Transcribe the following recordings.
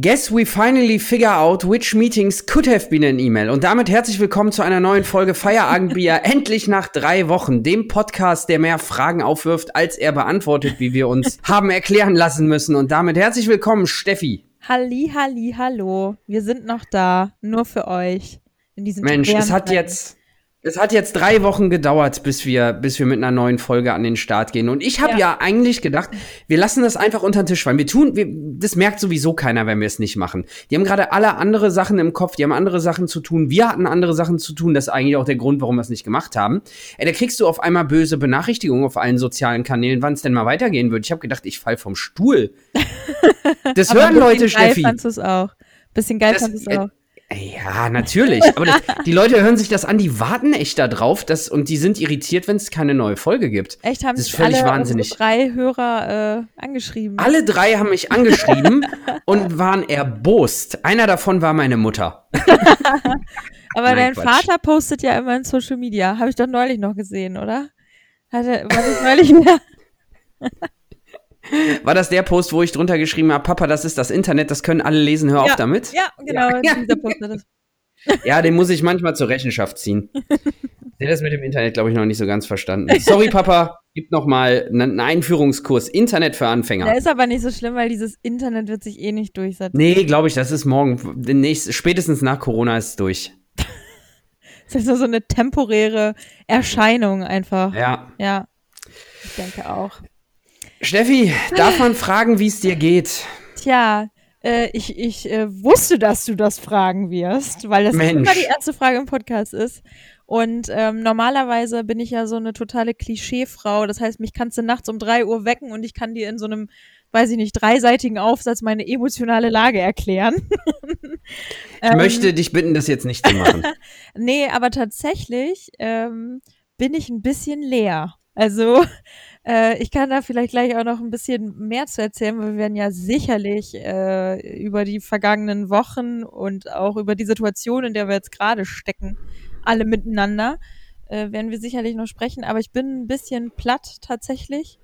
Guess we finally figure out which meetings could have been an email. Und damit herzlich willkommen zu einer neuen Folge Feierabendbier. Endlich nach drei Wochen. Dem Podcast, der mehr Fragen aufwirft, als er beantwortet, wie wir uns haben erklären lassen müssen. Und damit herzlich willkommen, Steffi. Halli, halli, hallo. Wir sind noch da. Nur für euch. In diesem Mensch, es hat jetzt es hat jetzt drei Wochen gedauert, bis wir, bis wir mit einer neuen Folge an den Start gehen. Und ich habe ja. ja. eigentlich gedacht, wir lassen das einfach unter den Tisch fallen. Wir tun, wir, das merkt sowieso keiner, wenn wir es nicht machen. Die haben gerade alle andere Sachen im Kopf, die haben andere Sachen zu tun. Wir hatten andere Sachen zu tun. Das ist eigentlich auch der Grund, warum wir es nicht gemacht haben. Ey, da kriegst du auf einmal böse Benachrichtigungen auf allen sozialen Kanälen, wann es denn mal weitergehen wird. Ich habe gedacht, ich fall vom Stuhl. Das hören Leute, Steffi. Fandst du es auch? Bisschen geil fandest du es auch. Ja, natürlich. Aber das, die Leute hören sich das an, die warten echt da drauf dass, und die sind irritiert, wenn es keine neue Folge gibt. Echt, haben das ist völlig alle wahnsinnig. drei Hörer äh, angeschrieben. Alle drei haben mich angeschrieben und waren erbost. Einer davon war meine Mutter. Aber Nein, dein Quatsch. Vater postet ja immer in Social Media. Habe ich doch neulich noch gesehen, oder? Hat er, war das neulich mehr? War das der Post, wo ich drunter geschrieben habe, Papa, das ist das Internet, das können alle lesen, hör ja, auf damit? Ja, genau, ja. dieser Post das. Ja, den muss ich manchmal zur Rechenschaft ziehen. Der hat das mit dem Internet, glaube ich, noch nicht so ganz verstanden. Sorry, Papa, gibt noch mal einen Einführungskurs Internet für Anfänger. Der ist aber nicht so schlimm, weil dieses Internet wird sich eh nicht durchsetzen. Nee, glaube ich, das ist morgen, nächst, spätestens nach Corona ist es durch. das ist nur so eine temporäre Erscheinung einfach. Ja. Ja. Ich denke auch. Steffi, darf man fragen, wie es dir geht? Tja, äh, ich, ich äh, wusste, dass du das fragen wirst, weil das Mensch. immer die erste Frage im Podcast ist. Und ähm, normalerweise bin ich ja so eine totale Klischeefrau. Das heißt, mich kannst du nachts um drei Uhr wecken und ich kann dir in so einem, weiß ich nicht, dreiseitigen Aufsatz meine emotionale Lage erklären. ich ähm, möchte dich bitten, das jetzt nicht zu machen. nee, aber tatsächlich ähm, bin ich ein bisschen leer. Also äh, ich kann da vielleicht gleich auch noch ein bisschen mehr zu erzählen, weil wir werden ja sicherlich äh, über die vergangenen Wochen und auch über die Situation, in der wir jetzt gerade stecken, alle miteinander, äh, werden wir sicherlich noch sprechen. Aber ich bin ein bisschen platt tatsächlich.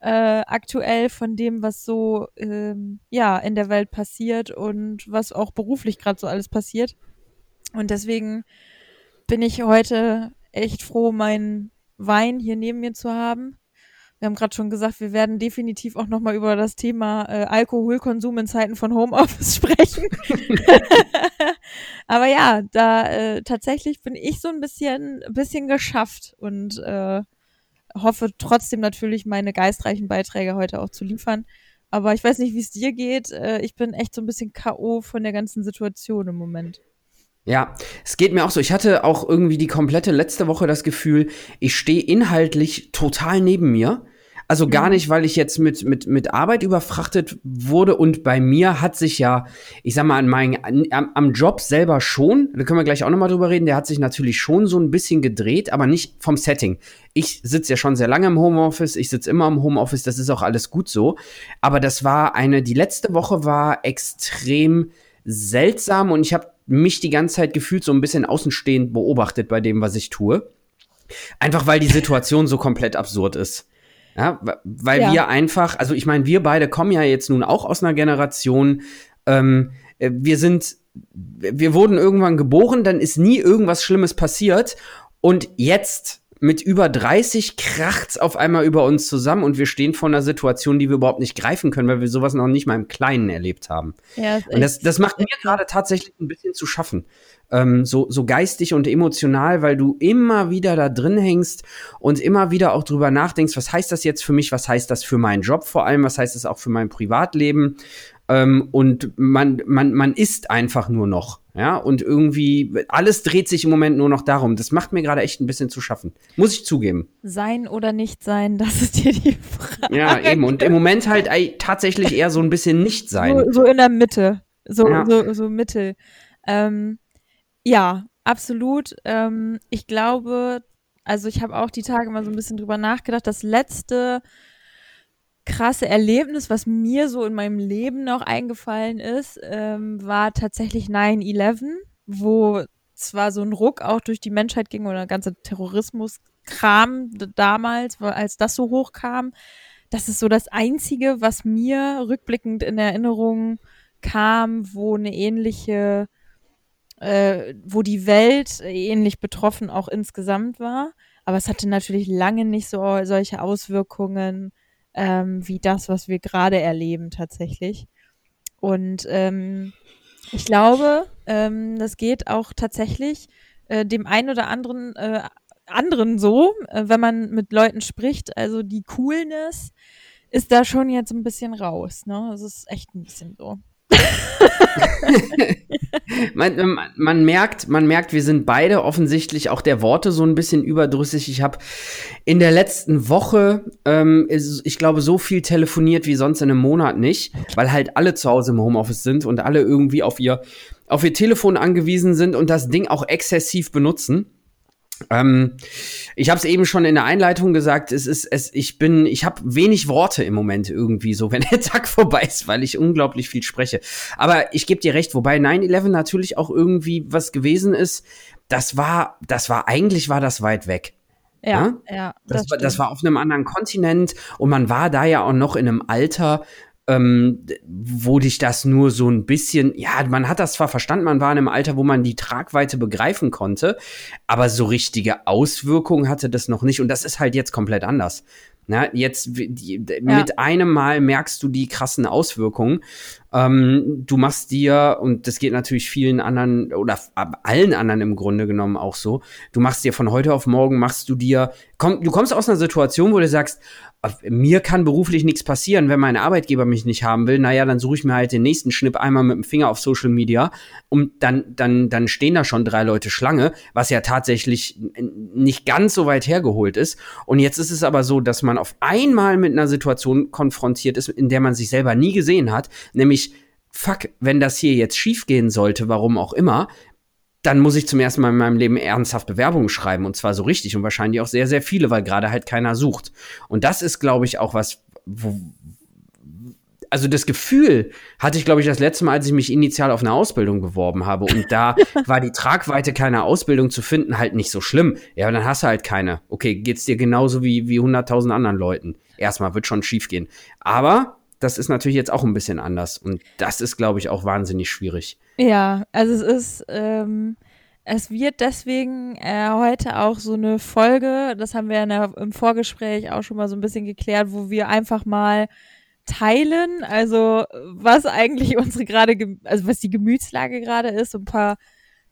Äh, aktuell von dem, was so ähm, ja in der Welt passiert und was auch beruflich gerade so alles passiert. Und deswegen bin ich heute echt froh, meinen Wein hier neben mir zu haben wir haben gerade schon gesagt, wir werden definitiv auch nochmal über das Thema äh, Alkoholkonsum in Zeiten von Homeoffice sprechen. Aber ja, da äh, tatsächlich bin ich so ein bisschen, bisschen geschafft und äh, hoffe trotzdem natürlich meine geistreichen Beiträge heute auch zu liefern. Aber ich weiß nicht, wie es dir geht. Äh, ich bin echt so ein bisschen K.O. von der ganzen Situation im Moment. Ja, es geht mir auch so. Ich hatte auch irgendwie die komplette letzte Woche das Gefühl, ich stehe inhaltlich total neben mir also gar mhm. nicht, weil ich jetzt mit, mit, mit Arbeit überfrachtet wurde und bei mir hat sich ja, ich sag mal, an meinen, am, am Job selber schon, da können wir gleich auch nochmal drüber reden, der hat sich natürlich schon so ein bisschen gedreht, aber nicht vom Setting. Ich sitze ja schon sehr lange im Homeoffice, ich sitze immer im Homeoffice, das ist auch alles gut so. Aber das war eine, die letzte Woche war extrem seltsam und ich habe mich die ganze Zeit gefühlt so ein bisschen außenstehend beobachtet bei dem, was ich tue. Einfach weil die Situation so komplett absurd ist. Ja, weil ja. wir einfach, also ich meine, wir beide kommen ja jetzt nun auch aus einer Generation, ähm, äh, wir sind, wir wurden irgendwann geboren, dann ist nie irgendwas Schlimmes passiert und jetzt mit über 30 kracht's auf einmal über uns zusammen und wir stehen vor einer Situation, die wir überhaupt nicht greifen können, weil wir sowas noch nicht mal im Kleinen erlebt haben. Ja, und das, das macht mir gerade tatsächlich ein bisschen zu schaffen. Ähm, so, so geistig und emotional, weil du immer wieder da drin hängst und immer wieder auch drüber nachdenkst, was heißt das jetzt für mich, was heißt das für meinen Job vor allem, was heißt das auch für mein Privatleben. Ähm, und man, man, man ist einfach nur noch. Ja, und irgendwie alles dreht sich im Moment nur noch darum. Das macht mir gerade echt ein bisschen zu schaffen. Muss ich zugeben. Sein oder nicht sein, das ist dir die Frage. Ja, eben. Und im Moment halt ey, tatsächlich eher so ein bisschen nicht sein. So, so in der Mitte. So, ja. so, so Mittel. Ähm, ja, absolut. Ähm, ich glaube, also ich habe auch die Tage mal so ein bisschen drüber nachgedacht. Das letzte krasse Erlebnis, was mir so in meinem Leben noch eingefallen ist, ähm, war tatsächlich 9-11, wo zwar so ein Ruck auch durch die Menschheit ging oder der ganze Terrorismus-Kram damals, als das so hochkam. Das ist so das Einzige, was mir rückblickend in Erinnerung kam, wo eine ähnliche, äh, wo die Welt ähnlich betroffen auch insgesamt war. Aber es hatte natürlich lange nicht so solche Auswirkungen ähm, wie das, was wir gerade erleben tatsächlich. Und ähm, ich glaube, ähm, das geht auch tatsächlich äh, dem einen oder anderen äh, anderen so, äh, wenn man mit Leuten spricht. Also die Coolness ist da schon jetzt ein bisschen raus. Ne, das ist echt ein bisschen so. man, man, man, merkt, man merkt, wir sind beide offensichtlich auch der Worte so ein bisschen überdrüssig. Ich habe in der letzten Woche, ähm, ist, ich glaube, so viel telefoniert wie sonst in einem Monat nicht, weil halt alle zu Hause im Homeoffice sind und alle irgendwie auf ihr, auf ihr Telefon angewiesen sind und das Ding auch exzessiv benutzen. Ähm, ich habe es eben schon in der Einleitung gesagt, es ist es ich bin ich habe wenig Worte im Moment irgendwie so, wenn der Tag vorbei ist, weil ich unglaublich viel spreche. Aber ich gebe dir recht, wobei 9/11 natürlich auch irgendwie was gewesen ist, das war das war eigentlich war das weit weg. Ja, ja. ja das, das, war, das war auf einem anderen Kontinent und man war da ja auch noch in einem Alter, ähm, wo dich das nur so ein bisschen, ja, man hat das zwar verstanden, man war in einem Alter, wo man die Tragweite begreifen konnte, aber so richtige Auswirkungen hatte das noch nicht und das ist halt jetzt komplett anders. Na, jetzt die, ja. mit einem Mal merkst du die krassen Auswirkungen. Ähm, du machst dir, und das geht natürlich vielen anderen oder allen anderen im Grunde genommen auch so, du machst dir von heute auf morgen, machst du dir, komm, du kommst aus einer Situation, wo du sagst, mir kann beruflich nichts passieren, wenn mein Arbeitgeber mich nicht haben will. Naja, dann suche ich mir halt den nächsten Schnipp einmal mit dem Finger auf Social Media und dann, dann, dann stehen da schon drei Leute Schlange, was ja tatsächlich nicht ganz so weit hergeholt ist. Und jetzt ist es aber so, dass man auf einmal mit einer Situation konfrontiert ist, in der man sich selber nie gesehen hat, nämlich fuck, wenn das hier jetzt schiefgehen sollte, warum auch immer, dann muss ich zum ersten Mal in meinem Leben ernsthaft Bewerbungen schreiben und zwar so richtig und wahrscheinlich auch sehr, sehr viele, weil gerade halt keiner sucht. Und das ist, glaube ich, auch was, wo, also das Gefühl hatte ich, glaube ich, das letzte Mal, als ich mich initial auf eine Ausbildung beworben habe. Und da war die Tragweite keiner Ausbildung zu finden halt nicht so schlimm. Ja, dann hast du halt keine. Okay, geht's dir genauso wie, wie 100.000 anderen Leuten. Erstmal wird schon schief gehen. Aber das ist natürlich jetzt auch ein bisschen anders. Und das ist, glaube ich, auch wahnsinnig schwierig. Ja, also es ist, ähm, es wird deswegen äh, heute auch so eine Folge, das haben wir der, im Vorgespräch auch schon mal so ein bisschen geklärt, wo wir einfach mal teilen, also was eigentlich unsere gerade, also was die Gemütslage gerade ist, so ein paar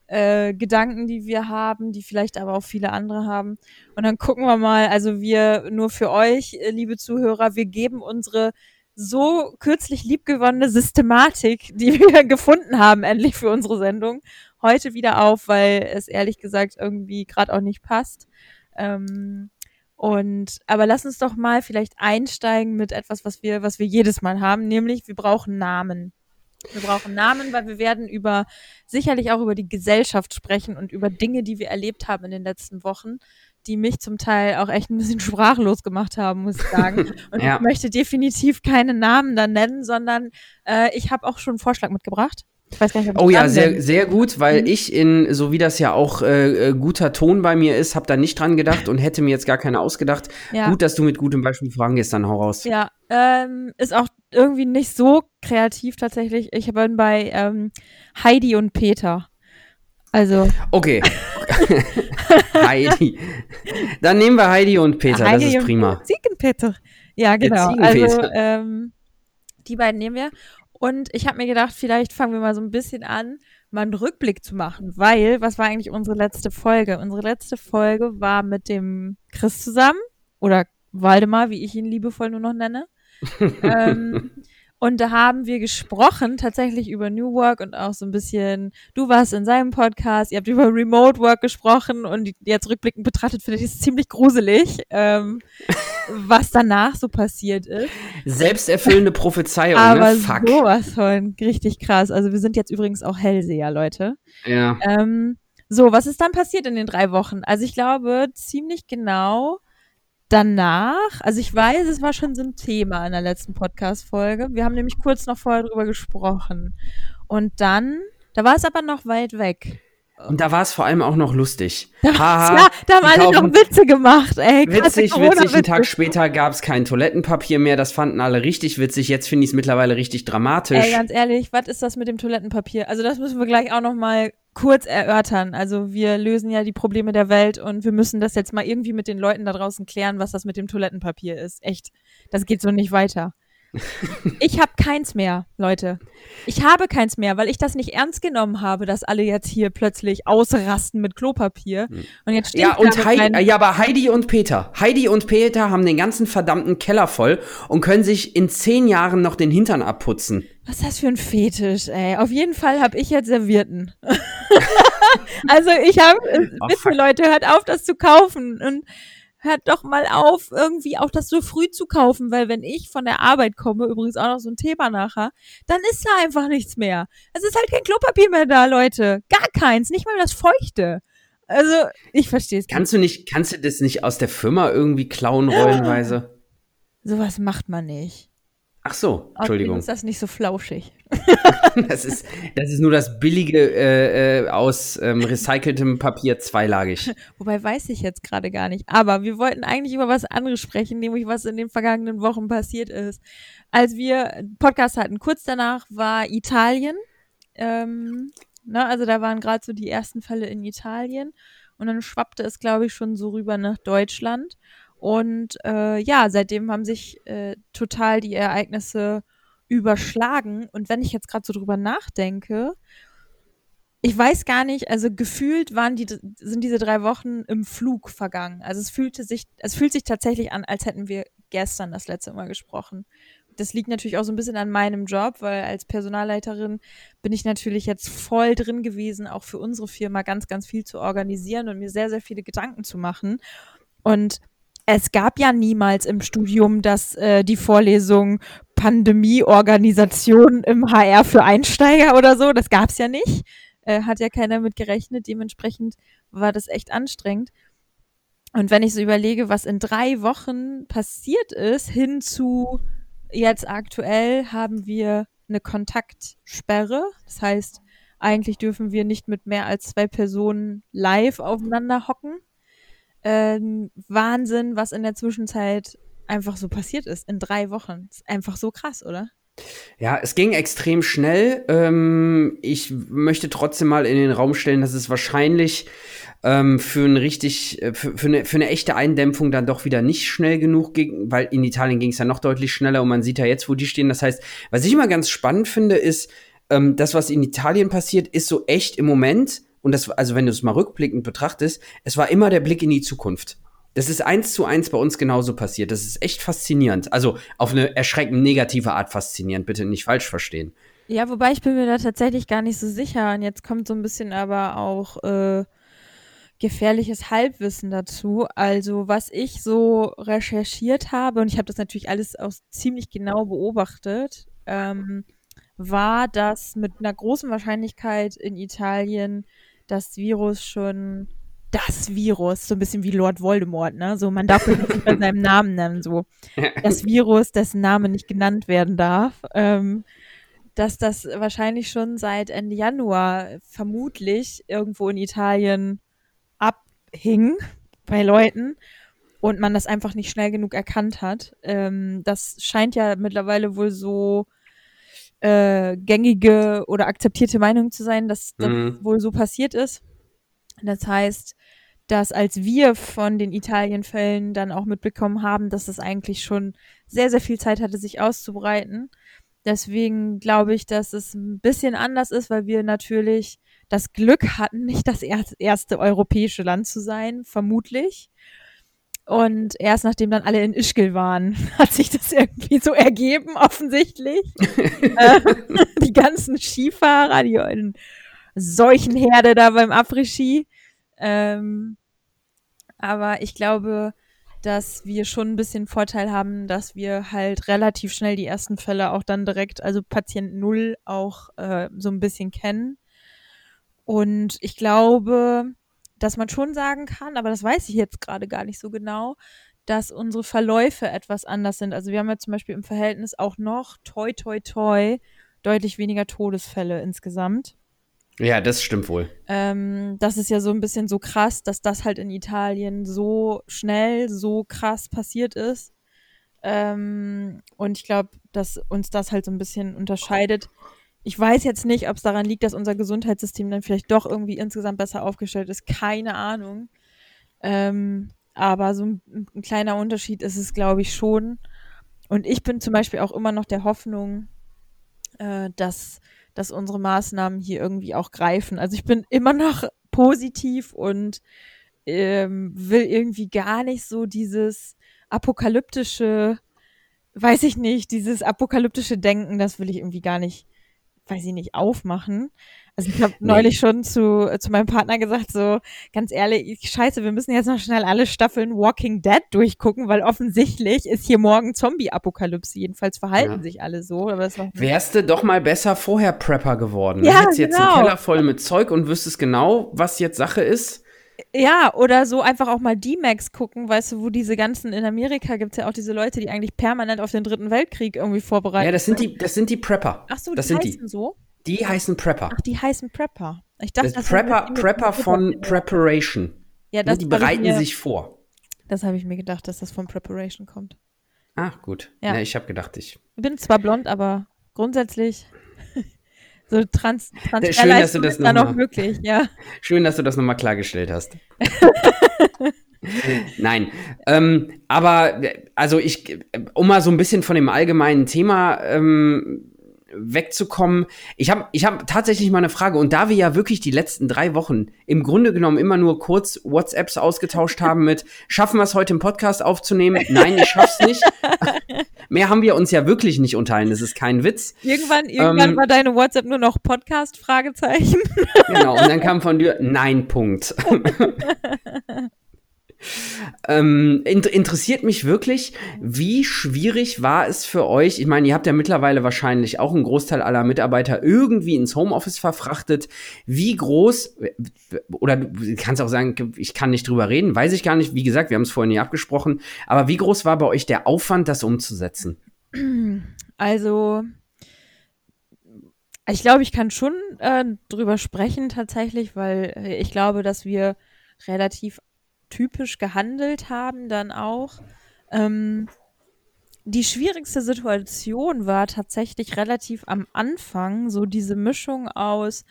äh, Gedanken, die wir haben, die vielleicht aber auch viele andere haben. Und dann gucken wir mal, also wir nur für euch, äh, liebe Zuhörer, wir geben unsere so kürzlich liebgewonnene Systematik, die wir gefunden haben, endlich für unsere Sendung, heute wieder auf, weil es ehrlich gesagt irgendwie gerade auch nicht passt. Ähm, und aber lass uns doch mal vielleicht einsteigen mit etwas, was wir, was wir jedes Mal haben, nämlich wir brauchen Namen. Wir brauchen Namen, weil wir werden über sicherlich auch über die Gesellschaft sprechen und über Dinge, die wir erlebt haben in den letzten Wochen die mich zum Teil auch echt ein bisschen sprachlos gemacht haben, muss ich sagen. Und ja. ich möchte definitiv keine Namen dann nennen, sondern äh, ich habe auch schon einen Vorschlag mitgebracht. Ich weiß gar nicht, ob oh ja, sehr, sehr gut, weil mhm. ich in, so wie das ja auch äh, äh, guter Ton bei mir ist, habe da nicht dran gedacht und hätte mir jetzt gar keine ausgedacht. Ja. Gut, dass du mit gutem Beispiel vorangehst, dann hau raus. Ja, ähm, ist auch irgendwie nicht so kreativ tatsächlich. Ich bin bei ähm, Heidi und Peter. Also. Okay. Heidi. Dann nehmen wir Heidi und Peter, Heidi das ist prima. Ziegenpeter. Ja, genau. Also, ähm, die beiden nehmen wir. Und ich habe mir gedacht, vielleicht fangen wir mal so ein bisschen an, mal einen Rückblick zu machen, weil, was war eigentlich unsere letzte Folge? Unsere letzte Folge war mit dem Chris zusammen oder Waldemar, wie ich ihn liebevoll nur noch nenne. ähm, und da haben wir gesprochen tatsächlich über New Work und auch so ein bisschen, du warst in seinem Podcast, ihr habt über Remote Work gesprochen und jetzt rückblickend betrachtet finde ich es ziemlich gruselig, ähm, was danach so passiert ist. Selbsterfüllende Prophezeiung, Aber ne? Fuck. sowas von richtig krass. Also wir sind jetzt übrigens auch Hellseher, Leute. Ja. Ähm, so, was ist dann passiert in den drei Wochen? Also ich glaube ziemlich genau danach, also ich weiß, es war schon so ein Thema in der letzten Podcast-Folge. Wir haben nämlich kurz noch vorher drüber gesprochen. Und dann, da war es aber noch weit weg. Und da war es vor allem auch noch lustig. Da, Haha, ja, da haben alle noch Witze gemacht, ey. Witzig, witzig. Einen. Tag später gab es kein Toilettenpapier mehr. Das fanden alle richtig witzig. Jetzt finde ich es mittlerweile richtig dramatisch. Ey, ganz ehrlich, was ist das mit dem Toilettenpapier? Also das müssen wir gleich auch noch mal kurz erörtern. Also wir lösen ja die Probleme der Welt und wir müssen das jetzt mal irgendwie mit den Leuten da draußen klären, was das mit dem Toilettenpapier ist. Echt, das geht so nicht weiter. Ich habe keins mehr, Leute. Ich habe keins mehr, weil ich das nicht ernst genommen habe, dass alle jetzt hier plötzlich ausrasten mit Klopapier. Und jetzt stehe ja, und Heidi, ja, aber Heidi und Peter. Heidi und Peter haben den ganzen verdammten Keller voll und können sich in zehn Jahren noch den Hintern abputzen. Was ist das für ein Fetisch, ey? Auf jeden Fall habe ich jetzt Servierten. also ich habe, Oh, bitte fuck. Leute, hört auf, das zu kaufen und hört doch mal auf, irgendwie auch das so früh zu kaufen, weil wenn ich von der Arbeit komme, übrigens auch noch so ein Thema nachher, dann ist da einfach nichts mehr. Es ist halt kein Klopapier mehr da, Leute. Gar keins, nicht mal das Feuchte. Also, ich verstehe es. Kannst du nicht, kannst du das nicht aus der Firma irgendwie klauen, rollenweise? Sowas macht man nicht. Ach so, Außerdem Entschuldigung. ist das nicht so flauschig. Das ist, das ist nur das billige äh, äh, aus ähm, recyceltem Papier zweilagig. Wobei weiß ich jetzt gerade gar nicht. Aber wir wollten eigentlich über was anderes sprechen, nämlich was in den vergangenen Wochen passiert ist. Als wir Podcast hatten, kurz danach war Italien. Ähm, ne, also da waren gerade so die ersten Fälle in Italien. Und dann schwappte es, glaube ich, schon so rüber nach Deutschland. Und äh, ja, seitdem haben sich äh, total die Ereignisse überschlagen. Und wenn ich jetzt gerade so drüber nachdenke, ich weiß gar nicht, also gefühlt waren die, sind diese drei Wochen im Flug vergangen. Also es fühlte sich, es fühlt sich tatsächlich an, als hätten wir gestern das letzte Mal gesprochen. Das liegt natürlich auch so ein bisschen an meinem Job, weil als Personalleiterin bin ich natürlich jetzt voll drin gewesen, auch für unsere Firma ganz, ganz viel zu organisieren und mir sehr, sehr viele Gedanken zu machen. Und es gab ja niemals im Studium dass äh, die Vorlesung Pandemieorganisation im HR für Einsteiger oder so. Das gab es ja nicht. Äh, hat ja keiner mit gerechnet. Dementsprechend war das echt anstrengend. Und wenn ich so überlege, was in drei Wochen passiert ist, hin zu jetzt aktuell haben wir eine Kontaktsperre. Das heißt, eigentlich dürfen wir nicht mit mehr als zwei Personen live aufeinander hocken. Ähm, Wahnsinn, was in der Zwischenzeit einfach so passiert ist. In drei Wochen. Ist einfach so krass, oder? Ja, es ging extrem schnell. Ähm, ich möchte trotzdem mal in den Raum stellen, dass es wahrscheinlich ähm, für ein richtig, äh, für, für, eine, für eine echte Eindämpfung dann doch wieder nicht schnell genug ging, weil in Italien ging es ja noch deutlich schneller und man sieht ja jetzt, wo die stehen. Das heißt, was ich immer ganz spannend finde, ist, ähm, das, was in Italien passiert, ist so echt im Moment, und das, also wenn du es mal rückblickend betrachtest, es war immer der Blick in die Zukunft. Das ist eins zu eins bei uns genauso passiert. Das ist echt faszinierend. Also auf eine erschreckend negative Art faszinierend, bitte nicht falsch verstehen. Ja, wobei ich bin mir da tatsächlich gar nicht so sicher. Und jetzt kommt so ein bisschen aber auch äh, gefährliches Halbwissen dazu. Also was ich so recherchiert habe, und ich habe das natürlich alles auch ziemlich genau beobachtet, ähm, war, dass mit einer großen Wahrscheinlichkeit in Italien das Virus schon das Virus, so ein bisschen wie Lord Voldemort, ne? So, man darf ihn nicht bei seinem Namen nennen, so. Das Virus, dessen Name nicht genannt werden darf. Ähm, dass das wahrscheinlich schon seit Ende Januar vermutlich irgendwo in Italien abhing bei Leuten und man das einfach nicht schnell genug erkannt hat. Ähm, das scheint ja mittlerweile wohl so äh, gängige oder akzeptierte Meinung zu sein, dass das Mhm. wohl so passiert ist. Das heißt, dass als wir von den Italienfällen dann auch mitbekommen haben, dass es eigentlich schon sehr, sehr viel Zeit hatte, sich auszubreiten. Deswegen glaube ich, dass es ein bisschen anders ist, weil wir natürlich das Glück hatten, nicht das er erste europäische Land zu sein, vermutlich. Und erst nachdem dann alle in Ischgl waren, hat sich das irgendwie so ergeben, offensichtlich. äh, die ganzen Skifahrer, die in Seuchenherde da beim Après-Ski. Ähm, aber ich glaube, dass wir schon ein bisschen Vorteil haben, dass wir halt relativ schnell die ersten Fälle auch dann direkt, also Patient Null auch äh, so ein bisschen kennen. Und ich glaube, dass man schon sagen kann, aber das weiß ich jetzt gerade gar nicht so genau, dass unsere Verläufe etwas anders sind. Also wir haben ja zum Beispiel im Verhältnis auch noch toi toi toi deutlich weniger Todesfälle insgesamt. Ja, das stimmt wohl. Ähm, das ist ja so ein bisschen so krass, dass das halt in Italien so schnell, so krass passiert ist. Ähm, und ich glaube, dass uns das halt so ein bisschen unterscheidet. Ich weiß jetzt nicht, ob es daran liegt, dass unser Gesundheitssystem dann vielleicht doch irgendwie insgesamt besser aufgestellt ist. Keine Ahnung. Ähm, aber so ein, ein, kleiner Unterschied ist es, glaube ich, schon. Und ich bin zum Beispiel auch immer noch der Hoffnung, äh, dass, dass unsere Maßnahmen hier irgendwie auch greifen. Also ich bin immer noch positiv und ähm, will irgendwie gar nicht so dieses apokalyptische, weiß ich nicht, dieses apokalyptische Denken, das will ich irgendwie gar nicht, weiß ich nicht, aufmachen. Also ich habe nee. neulich schon zu, zu meinem Partner gesagt, so ganz ehrlich, scheiße, wir müssen jetzt noch schnell alle Staffeln Walking Dead durchgucken, weil offensichtlich ist hier morgen Zombie-Apokalypse. Jedenfalls verhalten ja. sich alle so. Aber Wärst du doch mal besser vorher Prepper geworden. Ja, Hättest genau. jetzt einen genau. Keller voll mit Zeug und wüsstest genau, was jetzt Sache ist. Ja, oder so einfach auch mal D-Max gucken, weißt du, wo diese ganzen, in Amerika gibt es ja auch diese Leute, die eigentlich permanent auf den dritten Weltkrieg irgendwie vorbereiten. Ja, das sind die, das sind die Prepper. Ach so, das die sind heißen die. so? Die heißen Prepper. Ach, die heißen Prepper. Ich dachte, das, das Prepper, Prepper von Preparation. Ja, das die bereiten mir, sich vor. Das habe ich mir gedacht, dass das von Preparation kommt. Ach, gut. Ja, ja ich habe gedacht, ich. bin zwar blond, aber grundsätzlich so trans, trans Schön, dass du das noch, möglich, ja. Schön, dass du das nochmal klargestellt hast. Nein, ähm, aber also ich, um mal so ein bisschen von dem allgemeinen Thema ähm, wegzukommen. Ich habe ich hab tatsächlich mal eine Frage. Und da wir ja wirklich die letzten drei Wochen im Grunde genommen immer nur kurz WhatsApps ausgetauscht haben mit, schaffen wir es heute im Podcast aufzunehmen? Nein, ich schaff's nicht. Mehr haben wir uns ja wirklich nicht unterhalten. Das ist kein Witz. Irgendwann, irgendwann ähm, war deine WhatsApp nur noch Podcast? Fragezeichen. Genau. Und dann kam von dir Nein, Punkt. Ähm, inter interessiert mich wirklich, wie schwierig war es für euch? Ich meine, ihr habt ja mittlerweile wahrscheinlich auch einen Großteil aller Mitarbeiter irgendwie ins Homeoffice verfrachtet. Wie groß, oder du kannst auch sagen, ich kann nicht drüber reden, weiß ich gar nicht. Wie gesagt, wir haben es vorhin nie abgesprochen. Aber wie groß war bei euch der Aufwand, das umzusetzen? Also, ich glaube, ich kann schon äh, drüber sprechen tatsächlich, weil ich glaube, dass wir relativ typisch gehandelt haben dann auch. Ähm, die schwierigste Situation war tatsächlich relativ am Anfang, so diese Mischung aus,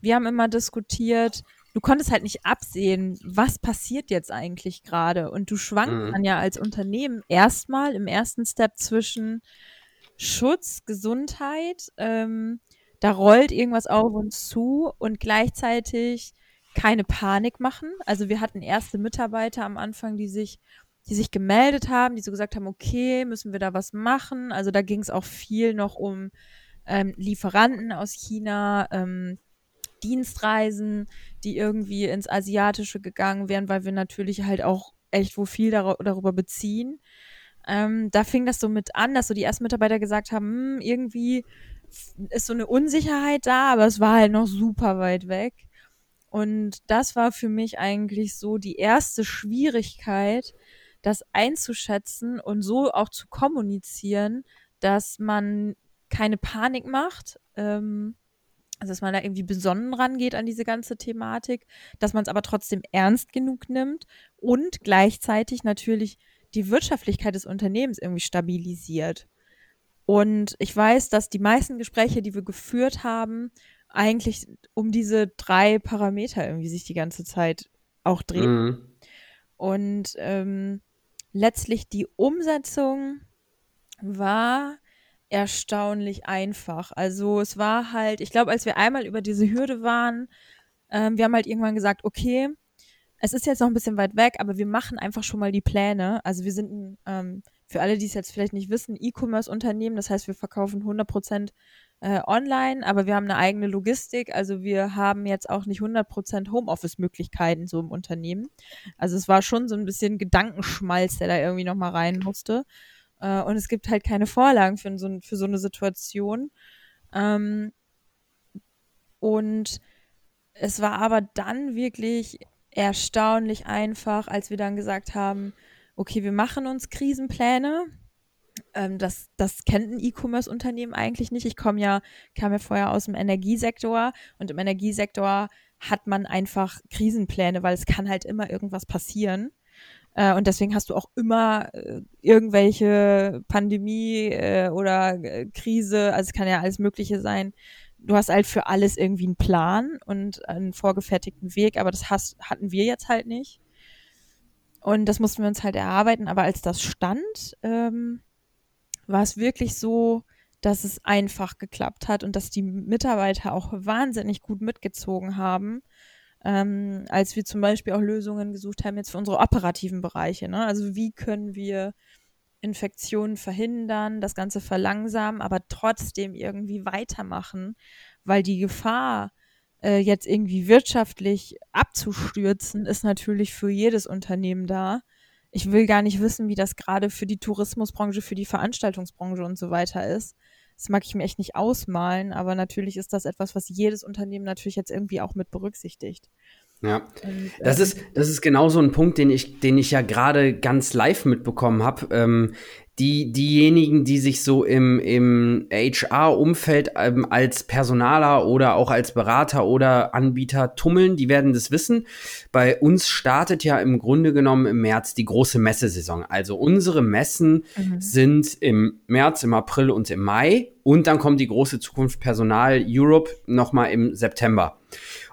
wir haben immer diskutiert, du konntest halt nicht absehen, was passiert jetzt eigentlich gerade. Und du schwankst mhm. dann ja als Unternehmen erstmal im ersten Step zwischen Schutz, Gesundheit, ähm, da rollt irgendwas auf uns zu und gleichzeitig keine Panik machen. Also wir hatten erste Mitarbeiter am Anfang, die sich, die sich gemeldet haben, die so gesagt haben, okay, müssen wir da was machen. Also da ging es auch viel noch um ähm, Lieferanten aus China, ähm, Dienstreisen, die irgendwie ins Asiatische gegangen wären, weil wir natürlich halt auch echt wo viel dar darüber beziehen. Ähm, da fing das so mit an, dass so die ersten Mitarbeiter gesagt haben, hm, irgendwie ist so eine Unsicherheit da, aber es war halt noch super weit weg. Und das war für mich eigentlich so die erste Schwierigkeit, das einzuschätzen und so auch zu kommunizieren, dass man keine Panik macht, ähm, also dass man da irgendwie besonnen rangeht an diese ganze Thematik, dass man es aber trotzdem ernst genug nimmt und gleichzeitig natürlich die Wirtschaftlichkeit des Unternehmens irgendwie stabilisiert. Und ich weiß, dass die meisten Gespräche, die wir geführt haben, eigentlich um diese drei Parameter irgendwie sich die ganze Zeit auch drehen. Mhm. Und ähm, letztlich die Umsetzung war erstaunlich einfach. Also es war halt, ich glaube, als wir einmal über diese Hürde waren, ähm, wir haben halt irgendwann gesagt, okay, es ist jetzt noch ein bisschen weit weg, aber wir machen einfach schon mal die Pläne. Also wir sind ein, ähm, für alle, die es jetzt vielleicht nicht wissen, E-Commerce-Unternehmen. Das heißt, wir verkaufen 100 Prozent äh, online, aber wir haben eine eigene Logistik. Also wir haben jetzt auch nicht 100% Homeoffice-Möglichkeiten so im Unternehmen. Also es war schon so ein bisschen Gedankenschmalz, der da irgendwie nochmal rein musste. Äh, und es gibt halt keine Vorlagen für so, für so eine Situation. Ähm, und es war aber dann wirklich erstaunlich einfach, als wir dann gesagt haben, okay, wir machen uns Krisenpläne ähm, das, das kennt ein E-Commerce-Unternehmen eigentlich nicht. Ich komme ja, kam ja vorher aus dem Energiesektor und im Energiesektor hat man einfach Krisenpläne, weil es kann halt immer irgendwas passieren. Äh, und deswegen hast du auch immer äh, irgendwelche Pandemie äh, oder äh, Krise, also es kann ja alles Mögliche sein. Du hast halt für alles irgendwie einen Plan und einen vorgefertigten Weg, aber das hast, hatten wir jetzt halt nicht. Und das mussten wir uns halt erarbeiten. Aber als das stand, ähm, war es wirklich so, dass es einfach geklappt hat und dass die Mitarbeiter auch wahnsinnig gut mitgezogen haben, ähm, als wir zum Beispiel auch Lösungen gesucht haben jetzt für unsere operativen Bereiche. Ne? Also wie können wir Infektionen verhindern, das Ganze verlangsamen, aber trotzdem irgendwie weitermachen, weil die Gefahr, äh, jetzt irgendwie wirtschaftlich abzustürzen, ist natürlich für jedes Unternehmen da ich will gar nicht wissen, wie das gerade für die Tourismusbranche, für die Veranstaltungsbranche und so weiter ist. Das mag ich mir echt nicht ausmalen, aber natürlich ist das etwas, was jedes Unternehmen natürlich jetzt irgendwie auch mit berücksichtigt. Ja, und, das, ist, das ist genau so ein Punkt, den ich, den ich ja gerade ganz live mitbekommen habe. Ähm, die, diejenigen, die sich so im, im HR-Umfeld ähm, als Personaler oder auch als Berater oder Anbieter tummeln, die werden das wissen. Bei uns startet ja im Grunde genommen im März die große Messesaison. Also unsere Messen mhm. sind im März, im April und im Mai. Und dann kommt die große Zukunft Personal Europe nochmal im September.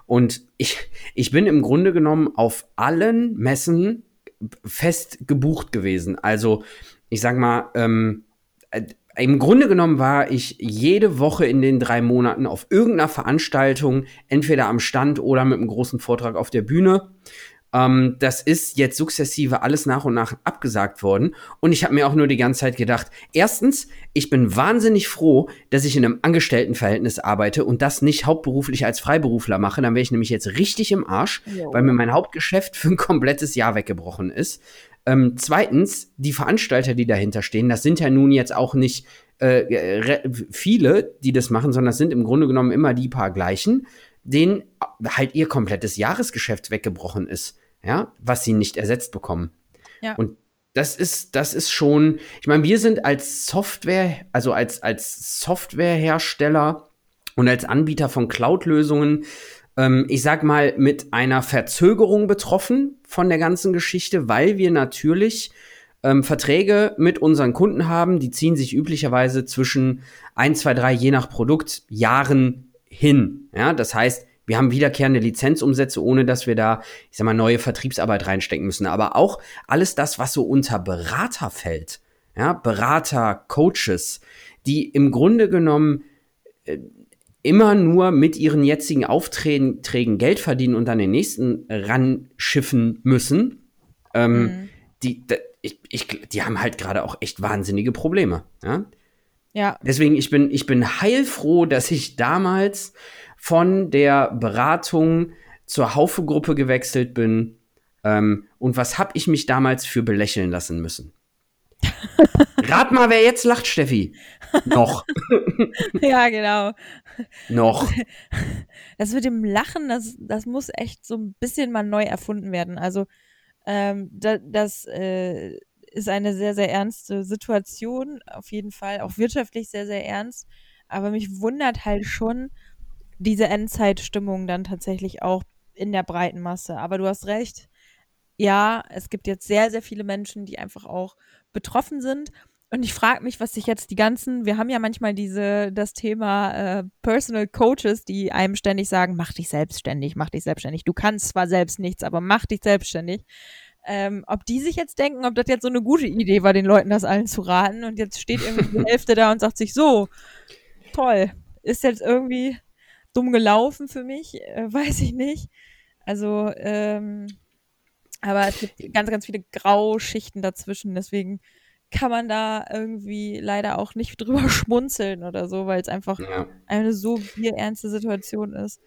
Und ich, ich bin im Grunde genommen auf allen Messen fest gebucht gewesen. Also ich sag mal, ähm, äh, im Grunde genommen war ich jede Woche in den drei Monaten auf irgendeiner Veranstaltung, entweder am Stand oder mit einem großen Vortrag auf der Bühne. Ähm, das ist jetzt sukzessive alles nach und nach abgesagt worden. Und ich habe mir auch nur die ganze Zeit gedacht, erstens, ich bin wahnsinnig froh, dass ich in einem Angestelltenverhältnis arbeite und das nicht hauptberuflich als Freiberufler mache. Dann wäre ich nämlich jetzt richtig im Arsch, jo. weil mir mein Hauptgeschäft für ein komplettes Jahr weggebrochen ist. Ähm, zweitens, die Veranstalter, die dahinter stehen, das sind ja nun jetzt auch nicht äh, viele, die das machen, sondern das sind im Grunde genommen immer die paar gleichen, denen halt ihr komplettes Jahresgeschäft weggebrochen ist, ja, was sie nicht ersetzt bekommen. Ja. Und das ist, das ist schon, ich meine, wir sind als Software, also als, als Softwarehersteller und als Anbieter von Cloud-Lösungen ähm, ich sag mal, mit einer Verzögerung betroffen von der ganzen Geschichte, weil wir natürlich ähm, Verträge mit unseren Kunden haben, die ziehen sich üblicherweise zwischen ein, zwei, drei, je nach Produkt, Jahren hin. Ja, das heißt, wir haben wiederkehrende Lizenzumsätze, ohne dass wir da, ich sag mal, neue Vertriebsarbeit reinstecken müssen. Aber auch alles das, was so unter Berater fällt, ja, Berater, Coaches, die im Grunde genommen äh, immer nur mit ihren jetzigen Aufträgen Geld verdienen und dann den nächsten ranschiffen müssen, ähm, mhm. die, ich, ich, die haben halt gerade auch echt wahnsinnige Probleme. Ja? ja. Deswegen, ich bin, ich bin heilfroh, dass ich damals von der Beratung zur Haufe-Gruppe gewechselt bin. Ähm, und was habe ich mich damals für belächeln lassen müssen? Rat mal, wer jetzt lacht, Steffi. Noch. ja, genau. Noch. Das mit dem Lachen, das, das muss echt so ein bisschen mal neu erfunden werden. Also, ähm, da, das äh, ist eine sehr, sehr ernste Situation. Auf jeden Fall auch wirtschaftlich sehr, sehr ernst. Aber mich wundert halt schon diese Endzeitstimmung dann tatsächlich auch in der breiten Masse. Aber du hast recht. Ja, es gibt jetzt sehr, sehr viele Menschen, die einfach auch betroffen sind. Und ich frage mich, was sich jetzt die ganzen, wir haben ja manchmal diese, das Thema äh, Personal Coaches, die einem ständig sagen, mach dich selbstständig, mach dich selbstständig. Du kannst zwar selbst nichts, aber mach dich selbstständig. Ähm, ob die sich jetzt denken, ob das jetzt so eine gute Idee war, den Leuten das allen zu raten. Und jetzt steht irgendwie die Hälfte da und sagt sich so, toll, ist jetzt irgendwie dumm gelaufen für mich, äh, weiß ich nicht. Also, ähm, aber es gibt ganz, ganz viele Grauschichten dazwischen, deswegen kann man da irgendwie leider auch nicht drüber schmunzeln oder so, weil es einfach ja. eine so bierernste Situation ist.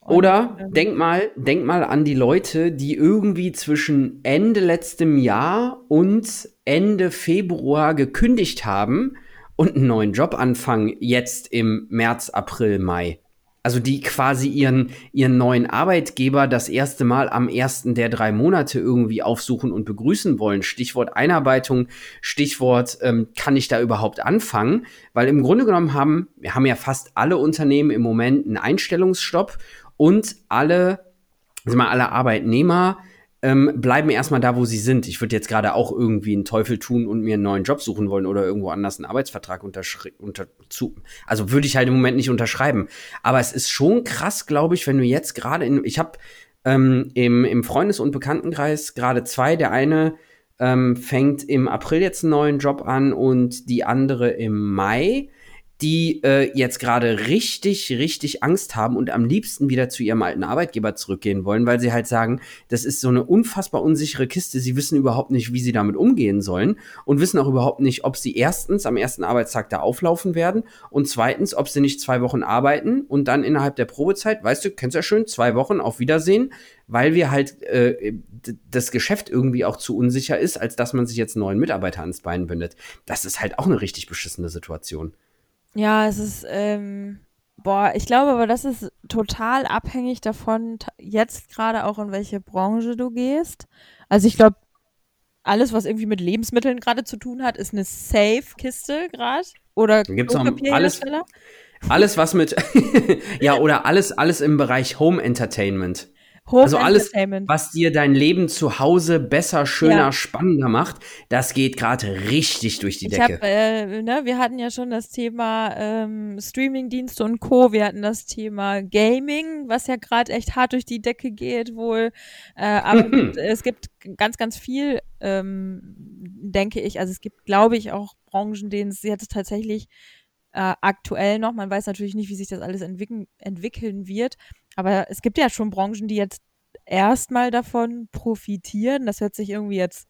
Und, oder ähm, denk mal, denk mal an die Leute, die irgendwie zwischen Ende letztem Jahr und Ende Februar gekündigt haben und einen neuen Job anfangen, jetzt im März, April, Mai. Also die quasi ihren, ihren neuen Arbeitgeber das erste Mal am ersten der drei Monate irgendwie aufsuchen und begrüßen wollen. Stichwort Einarbeitung, Stichwort, ähm, kann ich da überhaupt anfangen? Weil im Grunde genommen haben, wir haben ja fast alle Unternehmen im Moment einen Einstellungsstopp und alle, also mal alle Arbeitnehmer ähm, bleiben erstmal da, wo sie sind. Ich würde jetzt gerade auch irgendwie einen Teufel tun und mir einen neuen Job suchen wollen oder irgendwo anders einen Arbeitsvertrag unterschreiben. Unter also würde ich halt im Moment nicht unterschreiben. Aber es ist schon krass, glaube ich, wenn du jetzt gerade in, ich habe ähm, im, im Freundes- und Bekanntenkreis gerade zwei. Der eine ähm, fängt im April jetzt einen neuen Job an und die andere im Mai die äh, jetzt gerade richtig, richtig Angst haben und am liebsten wieder zu ihrem alten Arbeitgeber zurückgehen wollen, weil sie halt sagen, das ist so eine unfassbar unsichere Kiste. Sie wissen überhaupt nicht, wie sie damit umgehen sollen und wissen auch überhaupt nicht, ob sie erstens am ersten Arbeitstag da auflaufen werden und zweitens, ob sie nicht zwei Wochen arbeiten und dann innerhalb der Probezeit, weißt du, kennst ja schön, zwei Wochen auf Wiedersehen, weil wir halt äh, das Geschäft irgendwie auch zu unsicher ist, als dass man sich jetzt neuen Mitarbeiter ans Bein bindet. Das ist halt auch eine richtig beschissene Situation. Ja, es ist, ähm, boah, ich glaube aber, das ist total abhängig davon, jetzt gerade auch in welche Branche du gehst. Also ich glaube, alles, was irgendwie mit Lebensmitteln gerade zu tun hat, ist eine Safe-Kiste gerade. Oder gibt's auch alles, alles, was mit, ja, oder alles, alles im Bereich Home Entertainment. Home also alles, was dir dein Leben zu Hause besser, schöner, ja. spannender macht, das geht gerade richtig durch die ich Decke. Hab, äh, ne, wir hatten ja schon das Thema ähm, Streamingdienste und Co. Wir hatten das Thema Gaming, was ja gerade echt hart durch die Decke geht wohl. Äh, aber es gibt ganz, ganz viel, ähm, denke ich. Also es gibt, glaube ich, auch Branchen, denen es jetzt tatsächlich äh, aktuell noch, man weiß natürlich nicht, wie sich das alles entwickeln, entwickeln wird, aber es gibt ja schon Branchen, die jetzt erstmal davon profitieren. Das hört sich irgendwie jetzt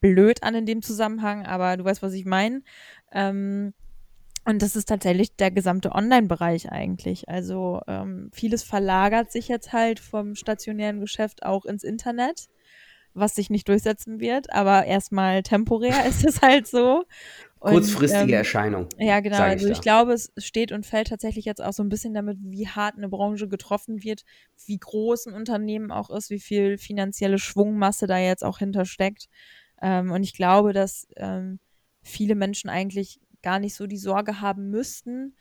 blöd an in dem Zusammenhang, aber du weißt, was ich meine. Ähm, und das ist tatsächlich der gesamte Online-Bereich eigentlich. Also ähm, vieles verlagert sich jetzt halt vom stationären Geschäft auch ins Internet, was sich nicht durchsetzen wird, aber erstmal temporär ist es halt so. Kurzfristige und, ähm, Erscheinung. Ja, genau. Also ich glaube, es steht und fällt tatsächlich jetzt auch so ein bisschen damit, wie hart eine Branche getroffen wird, wie groß ein Unternehmen auch ist, wie viel finanzielle Schwungmasse da jetzt auch hintersteckt. Ähm, und ich glaube, dass ähm, viele Menschen eigentlich gar nicht so die Sorge haben müssten,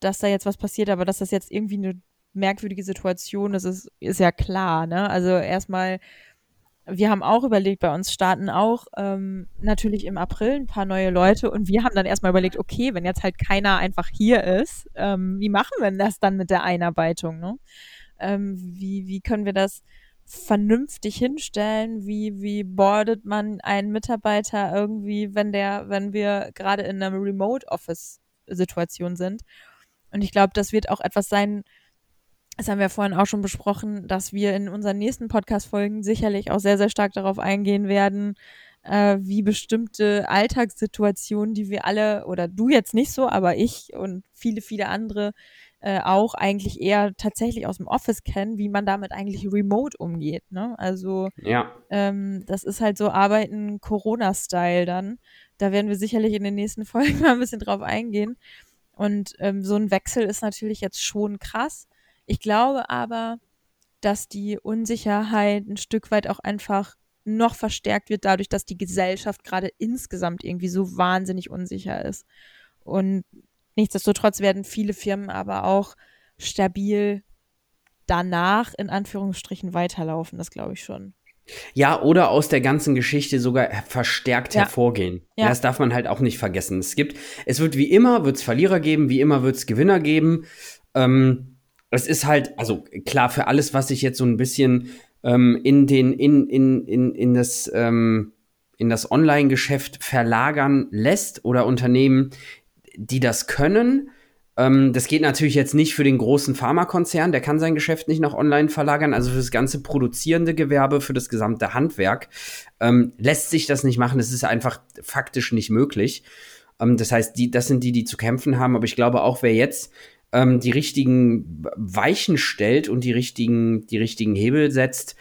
dass da jetzt was passiert, aber dass das jetzt irgendwie eine merkwürdige Situation ist, ist, ist ja klar. Ne? Also erstmal wir haben auch überlegt, bei uns starten auch ähm, natürlich im April ein paar neue Leute und wir haben dann erstmal überlegt, okay, wenn jetzt halt keiner einfach hier ist, ähm, wie machen wir denn das dann mit der Einarbeitung? Ne? Ähm, wie, wie können wir das vernünftig hinstellen? Wie, wie boardet man einen Mitarbeiter irgendwie, wenn der, wenn wir gerade in einer Remote-Office-Situation sind? Und ich glaube, das wird auch etwas sein, das haben wir vorhin auch schon besprochen, dass wir in unseren nächsten Podcast-Folgen sicherlich auch sehr, sehr stark darauf eingehen werden, äh, wie bestimmte Alltagssituationen, die wir alle, oder du jetzt nicht so, aber ich und viele, viele andere äh, auch eigentlich eher tatsächlich aus dem Office kennen, wie man damit eigentlich remote umgeht. Ne? Also ja. ähm, das ist halt so Arbeiten Corona-Style dann. Da werden wir sicherlich in den nächsten Folgen mal ein bisschen drauf eingehen. Und ähm, so ein Wechsel ist natürlich jetzt schon krass. Ich glaube aber, dass die Unsicherheit ein Stück weit auch einfach noch verstärkt wird dadurch, dass die Gesellschaft gerade insgesamt irgendwie so wahnsinnig unsicher ist. Und nichtsdestotrotz werden viele Firmen aber auch stabil danach in Anführungsstrichen weiterlaufen, das glaube ich schon. Ja, oder aus der ganzen Geschichte sogar verstärkt ja. hervorgehen. Ja. Das darf man halt auch nicht vergessen. Es gibt, es wird wie immer, wird es Verlierer geben, wie immer wird es Gewinner geben. Ähm, es ist halt, also klar, für alles, was sich jetzt so ein bisschen ähm, in den, in, in, in, in das, ähm, in das Online-Geschäft verlagern lässt oder Unternehmen, die das können. Ähm, das geht natürlich jetzt nicht für den großen Pharmakonzern, der kann sein Geschäft nicht nach online verlagern. Also für das ganze produzierende Gewerbe, für das gesamte Handwerk ähm, lässt sich das nicht machen. Das ist einfach faktisch nicht möglich. Ähm, das heißt, die, das sind die, die zu kämpfen haben. Aber ich glaube auch, wer jetzt ähm, die richtigen Weichen stellt und die richtigen, die richtigen Hebel setzt,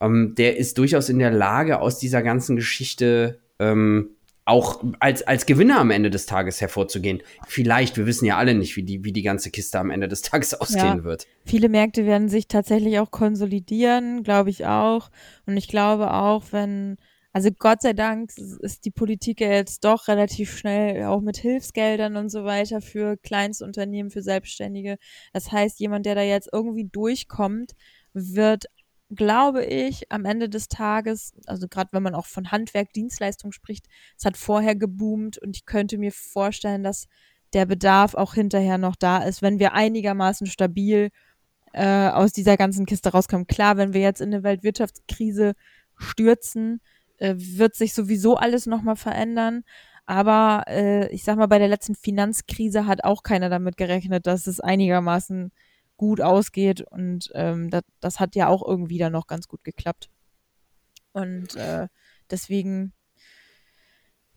ähm, der ist durchaus in der Lage, aus dieser ganzen Geschichte ähm, auch als, als Gewinner am Ende des Tages hervorzugehen. Vielleicht, wir wissen ja alle nicht, wie die, wie die ganze Kiste am Ende des Tages ausgehen ja. wird. Viele Märkte werden sich tatsächlich auch konsolidieren, glaube ich auch. Und ich glaube auch, wenn, also Gott sei Dank ist die Politik ja jetzt doch relativ schnell auch mit Hilfsgeldern und so weiter für Kleinstunternehmen, für Selbstständige. Das heißt, jemand, der da jetzt irgendwie durchkommt, wird glaube ich, am Ende des Tages, also gerade wenn man auch von Handwerk, Dienstleistung spricht, es hat vorher geboomt und ich könnte mir vorstellen, dass der Bedarf auch hinterher noch da ist, wenn wir einigermaßen stabil äh, aus dieser ganzen Kiste rauskommen. Klar, wenn wir jetzt in eine Weltwirtschaftskrise stürzen, äh, wird sich sowieso alles nochmal verändern. Aber äh, ich sag mal, bei der letzten Finanzkrise hat auch keiner damit gerechnet, dass es einigermaßen gut ausgeht. Und ähm, das, das hat ja auch irgendwie dann noch ganz gut geklappt. Und äh, deswegen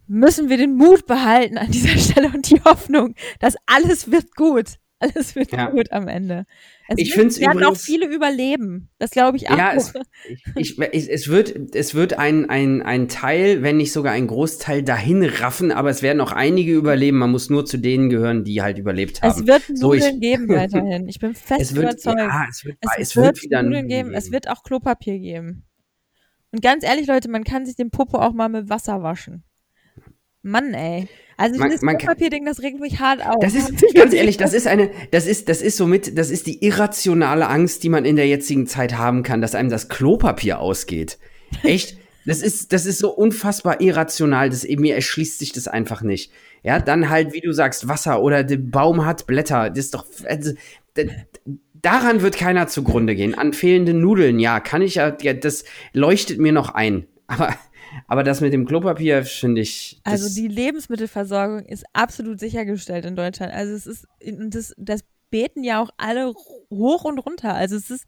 müssen wir den Mut behalten an dieser Stelle und die Hoffnung, dass alles wird gut. Alles wird ja. gut am Ende. Es ich finde es werden auch viele überleben. Das glaube ich auch. Ja, es, ich, ich, es wird, es wird ein, ein, ein Teil, wenn nicht sogar ein Großteil dahin raffen, aber es werden auch einige überleben. Man muss nur zu denen gehören, die halt überlebt haben. Es wird Nudeln so, geben weiterhin. Ich bin fest wird, überzeugt. Ja, es wird, es, es wird, wird Nudeln geben. geben. Es wird auch Klopapier geben. Und ganz ehrlich, Leute, man kann sich den Popo auch mal mit Wasser waschen. Mann, ey. Also man, dieses Klopapier-Ding, das regt mich hart auf. Das ist, ganz ehrlich, das ist eine, das ist, das ist somit, das ist die irrationale Angst, die man in der jetzigen Zeit haben kann, dass einem das Klopapier ausgeht. Echt? Das ist, das ist so unfassbar irrational, das mir erschließt sich das einfach nicht. Ja, dann halt, wie du sagst, Wasser oder der Baum hat Blätter. Das ist doch, also, daran wird keiner zugrunde gehen. An fehlenden Nudeln, ja, kann ich ja das leuchtet mir noch ein. Aber aber das mit dem Klopapier finde ich. Also die Lebensmittelversorgung ist absolut sichergestellt in Deutschland. Also es ist, das, das beten ja auch alle hoch und runter. Also es ist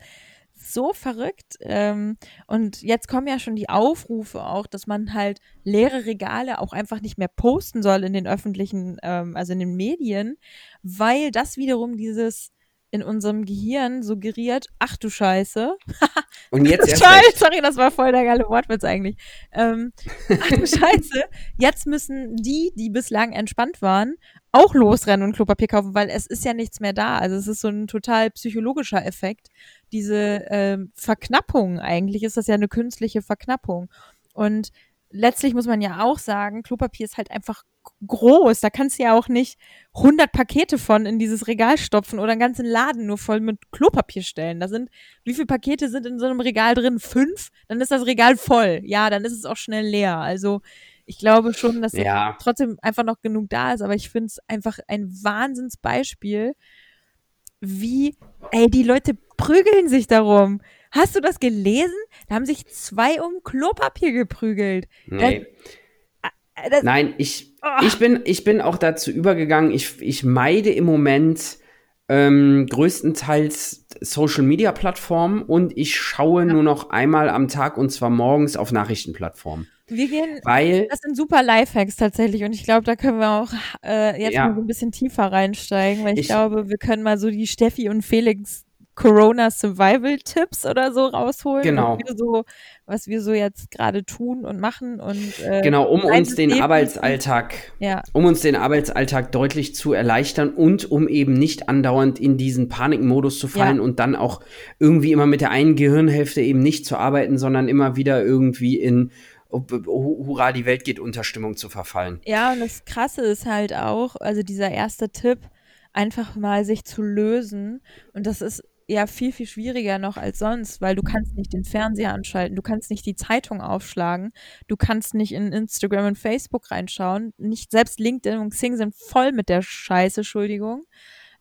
so verrückt. Ähm, und jetzt kommen ja schon die Aufrufe auch, dass man halt leere Regale auch einfach nicht mehr posten soll in den öffentlichen, ähm, also in den Medien, weil das wiederum dieses in unserem Gehirn suggeriert, ach du Scheiße. Und jetzt erst Scheiße, sorry, das war voll der geile Wortwitz eigentlich. Ähm, ach du Scheiße, jetzt müssen die, die bislang entspannt waren, auch losrennen und Klopapier kaufen, weil es ist ja nichts mehr da. Also es ist so ein total psychologischer Effekt. Diese ähm, Verknappung, eigentlich ist das ja eine künstliche Verknappung. Und letztlich muss man ja auch sagen, Klopapier ist halt einfach groß. Da kannst du ja auch nicht 100 Pakete von in dieses Regal stopfen oder einen ganzen Laden nur voll mit Klopapier stellen. Da sind, wie viele Pakete sind in so einem Regal drin? Fünf? Dann ist das Regal voll. Ja, dann ist es auch schnell leer. Also, ich glaube schon, dass ja. trotzdem einfach noch genug da ist, aber ich finde es einfach ein Wahnsinnsbeispiel, wie, ey, die Leute prügeln sich darum. Hast du das gelesen? Da haben sich zwei um Klopapier geprügelt. Nee. Das, das, Nein, ich, Oh. Ich, bin, ich bin auch dazu übergegangen, ich, ich meide im Moment ähm, größtenteils Social Media Plattformen und ich schaue ja. nur noch einmal am Tag und zwar morgens auf Nachrichtenplattformen. Wir gehen, weil, das sind super Lifehacks tatsächlich und ich glaube, da können wir auch äh, jetzt ja. mal so ein bisschen tiefer reinsteigen, weil ich, ich glaube, wir können mal so die Steffi und Felix Corona Survival Tipps oder so rausholen. Genau. Was wir so, was wir so jetzt gerade tun und machen und äh, genau, um uns den Arbeitsalltag, ja. um uns den Arbeitsalltag deutlich zu erleichtern und um eben nicht andauernd in diesen Panikmodus zu fallen ja. und dann auch irgendwie immer mit der einen Gehirnhälfte eben nicht zu arbeiten, sondern immer wieder irgendwie in oh, Hurra, die Welt geht unter Stimmung zu verfallen. Ja, und das Krasse ist halt auch, also dieser erste Tipp, einfach mal sich zu lösen. Und das ist ja viel, viel schwieriger noch als sonst, weil du kannst nicht den Fernseher anschalten, du kannst nicht die Zeitung aufschlagen, du kannst nicht in Instagram und Facebook reinschauen, nicht selbst LinkedIn und Xing sind voll mit der Scheiße, Entschuldigung.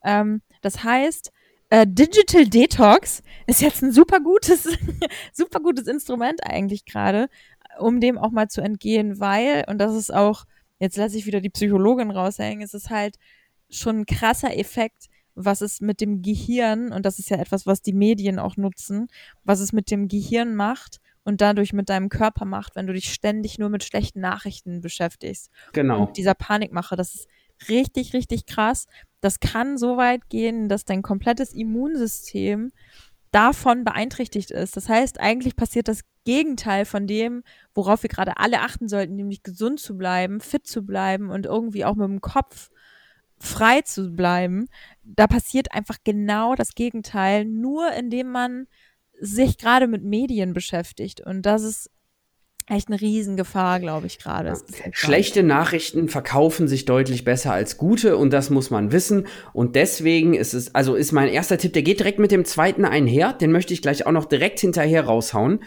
Ähm, das heißt, äh, Digital Detox ist jetzt ein super gutes, super gutes Instrument eigentlich gerade, um dem auch mal zu entgehen, weil, und das ist auch, jetzt lasse ich wieder die Psychologin raushängen, es ist halt schon ein krasser Effekt, was es mit dem Gehirn, und das ist ja etwas, was die Medien auch nutzen, was es mit dem Gehirn macht und dadurch mit deinem Körper macht, wenn du dich ständig nur mit schlechten Nachrichten beschäftigst. Genau. Und dieser Panikmache, das ist richtig, richtig krass. Das kann so weit gehen, dass dein komplettes Immunsystem davon beeinträchtigt ist. Das heißt, eigentlich passiert das Gegenteil von dem, worauf wir gerade alle achten sollten, nämlich gesund zu bleiben, fit zu bleiben und irgendwie auch mit dem Kopf frei zu bleiben, da passiert einfach genau das Gegenteil, nur indem man sich gerade mit Medien beschäftigt. Und das ist echt eine Riesengefahr, glaube ich, gerade. Ja. Schlechte Nachrichten verkaufen sich deutlich besser als gute und das muss man wissen. Und deswegen ist es, also ist mein erster Tipp, der geht direkt mit dem zweiten einher, den möchte ich gleich auch noch direkt hinterher raushauen.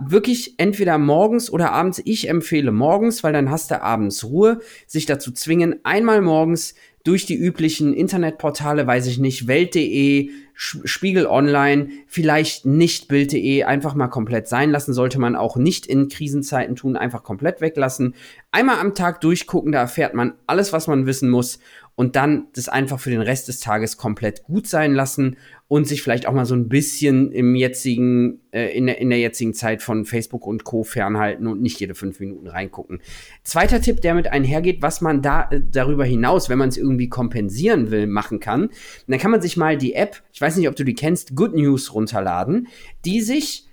Wirklich entweder morgens oder abends. Ich empfehle morgens, weil dann hast du abends Ruhe, sich dazu zwingen, einmal morgens durch die üblichen Internetportale, weiß ich nicht, Welt.de, Spiegel Online, vielleicht nicht Bild.de, einfach mal komplett sein lassen, sollte man auch nicht in Krisenzeiten tun, einfach komplett weglassen. Einmal am Tag durchgucken, da erfährt man alles, was man wissen muss und dann das einfach für den Rest des Tages komplett gut sein lassen und sich vielleicht auch mal so ein bisschen im jetzigen, äh, in, der, in der jetzigen Zeit von Facebook und Co. fernhalten und nicht jede fünf Minuten reingucken. Zweiter Tipp, der mit einhergeht, was man da äh, darüber hinaus, wenn man es irgendwie kompensieren will, machen kann, dann kann man sich mal die App, ich weiß nicht, ob du die kennst, Good News runterladen, die sich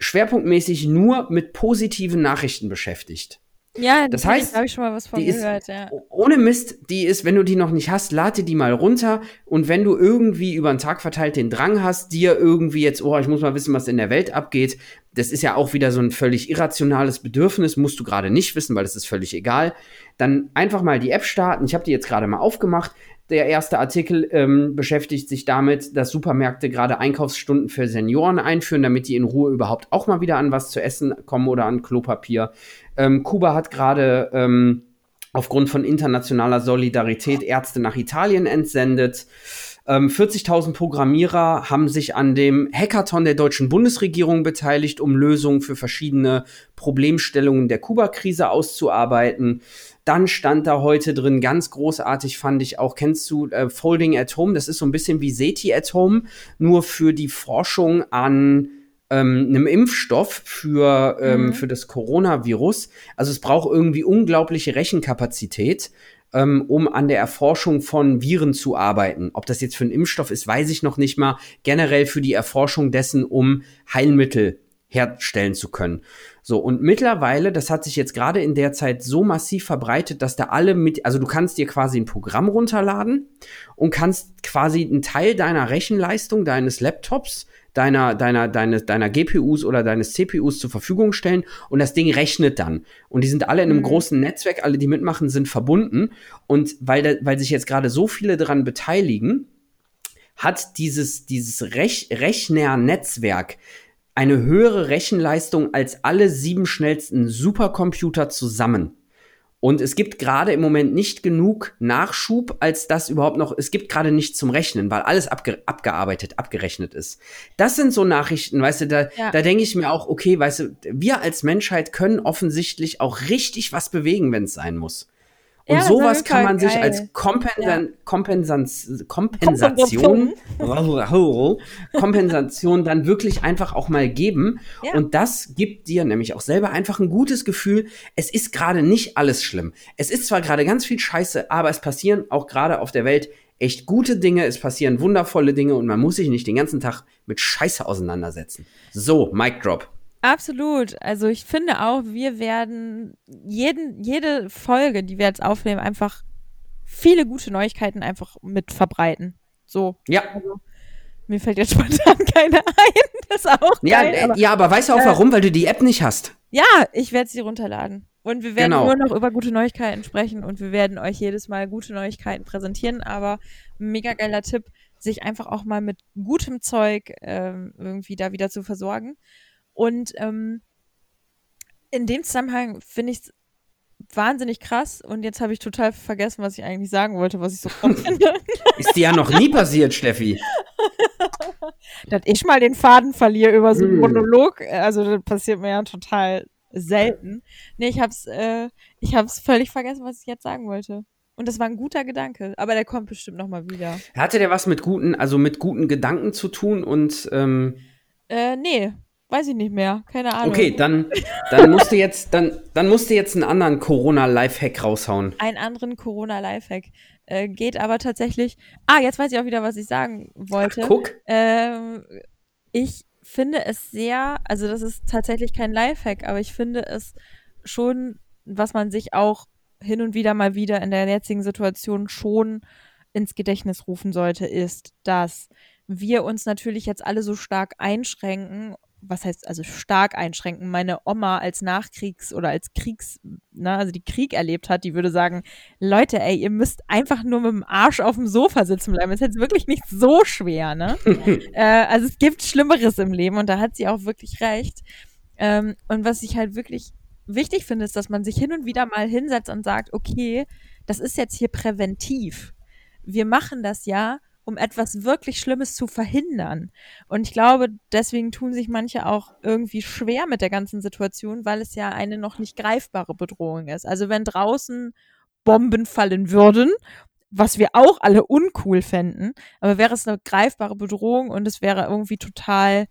schwerpunktmäßig nur mit positiven Nachrichten beschäftigt. Ja, das heißt, habe ich schon mal was von gehört, ist, ja. Ohne Mist, die ist, wenn du die noch nicht hast, lade die mal runter und wenn du irgendwie über den Tag verteilt den Drang hast, dir irgendwie jetzt, oh, ich muss mal wissen, was in der Welt abgeht, das ist ja auch wieder so ein völlig irrationales Bedürfnis, musst du gerade nicht wissen, weil es ist völlig egal, dann einfach mal die App starten. Ich habe die jetzt gerade mal aufgemacht. Der erste Artikel ähm, beschäftigt sich damit, dass Supermärkte gerade Einkaufsstunden für Senioren einführen, damit die in Ruhe überhaupt auch mal wieder an was zu essen kommen oder an Klopapier. Ähm, Kuba hat gerade ähm, aufgrund von internationaler Solidarität Ärzte nach Italien entsendet. 40.000 ähm, Programmierer haben sich an dem Hackathon der deutschen Bundesregierung beteiligt, um Lösungen für verschiedene Problemstellungen der Kuba-Krise auszuarbeiten. Dann stand da heute drin, ganz großartig fand ich auch, kennst du äh, Folding at Home? Das ist so ein bisschen wie SETI at Home, nur für die Forschung an ähm, einem Impfstoff für, ähm, mhm. für das Coronavirus. Also es braucht irgendwie unglaubliche Rechenkapazität, ähm, um an der Erforschung von Viren zu arbeiten. Ob das jetzt für einen Impfstoff ist, weiß ich noch nicht mal. Generell für die Erforschung dessen, um Heilmittel herstellen zu können. So, und mittlerweile, das hat sich jetzt gerade in der Zeit so massiv verbreitet, dass da alle mit, also du kannst dir quasi ein Programm runterladen und kannst quasi einen Teil deiner Rechenleistung deines Laptops deiner, deiner, deiner, deiner GPUs oder deines CPUs zur Verfügung stellen und das Ding rechnet dann. Und die sind alle in einem mhm. großen Netzwerk, alle, die mitmachen, sind verbunden. Und weil, da, weil sich jetzt gerade so viele daran beteiligen, hat dieses, dieses Rech Rechnernetzwerk eine höhere Rechenleistung als alle sieben schnellsten Supercomputer zusammen. Und es gibt gerade im Moment nicht genug Nachschub, als das überhaupt noch, es gibt gerade nichts zum Rechnen, weil alles abge, abgearbeitet, abgerechnet ist. Das sind so Nachrichten, weißt du, da, ja. da denke ich mir auch, okay, weißt du, wir als Menschheit können offensichtlich auch richtig was bewegen, wenn es sein muss. Und ja, sowas kann man geil. sich als Kompensan. Kompensans Kompensation, Kompensation dann wirklich einfach auch mal geben. Ja. Und das gibt dir nämlich auch selber einfach ein gutes Gefühl. Es ist gerade nicht alles schlimm. Es ist zwar gerade ganz viel Scheiße, aber es passieren auch gerade auf der Welt echt gute Dinge, es passieren wundervolle Dinge und man muss sich nicht den ganzen Tag mit Scheiße auseinandersetzen. So, Mic Drop. Absolut. Also ich finde auch, wir werden jeden, jede Folge, die wir jetzt aufnehmen, einfach viele gute Neuigkeiten einfach mit verbreiten. So. Ja. Also, mir fällt jetzt spontan keine ein. Das ist auch ja, geil, aber, ja, aber weißt du auch äh, warum? Weil du die App nicht hast. Ja, ich werde sie runterladen. Und wir werden genau. nur noch über gute Neuigkeiten sprechen und wir werden euch jedes Mal gute Neuigkeiten präsentieren. Aber mega geiler Tipp, sich einfach auch mal mit gutem Zeug ähm, irgendwie da wieder zu versorgen. Und ähm, in dem Zusammenhang finde ich es wahnsinnig krass und jetzt habe ich total vergessen, was ich eigentlich sagen wollte, was ich so finde. Ist dir ja noch nie passiert, Steffi. Dass ich mal den Faden verliere über so einen hm. Monolog, also das passiert mir ja total selten. Nee, ich hab's, äh, ich hab's völlig vergessen, was ich jetzt sagen wollte. Und das war ein guter Gedanke, aber der kommt bestimmt noch mal wieder. Hatte der was mit guten, also mit guten Gedanken zu tun und ähm äh, nee, Weiß ich nicht mehr, keine Ahnung. Okay, dann, dann musst du jetzt, dann, dann musst du jetzt einen anderen Corona-Lifehack raushauen. Einen anderen Corona-Lifehack. Äh, geht aber tatsächlich. Ah, jetzt weiß ich auch wieder, was ich sagen wollte. Ach, guck. Ähm, ich finde es sehr, also das ist tatsächlich kein Lifehack, aber ich finde es schon, was man sich auch hin und wieder mal wieder in der jetzigen Situation schon ins Gedächtnis rufen sollte, ist, dass wir uns natürlich jetzt alle so stark einschränken was heißt also stark einschränken. Meine Oma als Nachkriegs- oder als Kriegs, na, also die Krieg erlebt hat, die würde sagen, Leute, ey, ihr müsst einfach nur mit dem Arsch auf dem Sofa sitzen bleiben. Das ist jetzt wirklich nicht so schwer, ne? äh, also es gibt Schlimmeres im Leben und da hat sie auch wirklich recht. Ähm, und was ich halt wirklich wichtig finde, ist, dass man sich hin und wieder mal hinsetzt und sagt, okay, das ist jetzt hier präventiv. Wir machen das ja, um etwas wirklich Schlimmes zu verhindern. Und ich glaube, deswegen tun sich manche auch irgendwie schwer mit der ganzen Situation, weil es ja eine noch nicht greifbare Bedrohung ist. Also wenn draußen Bomben fallen würden, was wir auch alle uncool fänden, aber wäre es eine greifbare Bedrohung und es wäre irgendwie total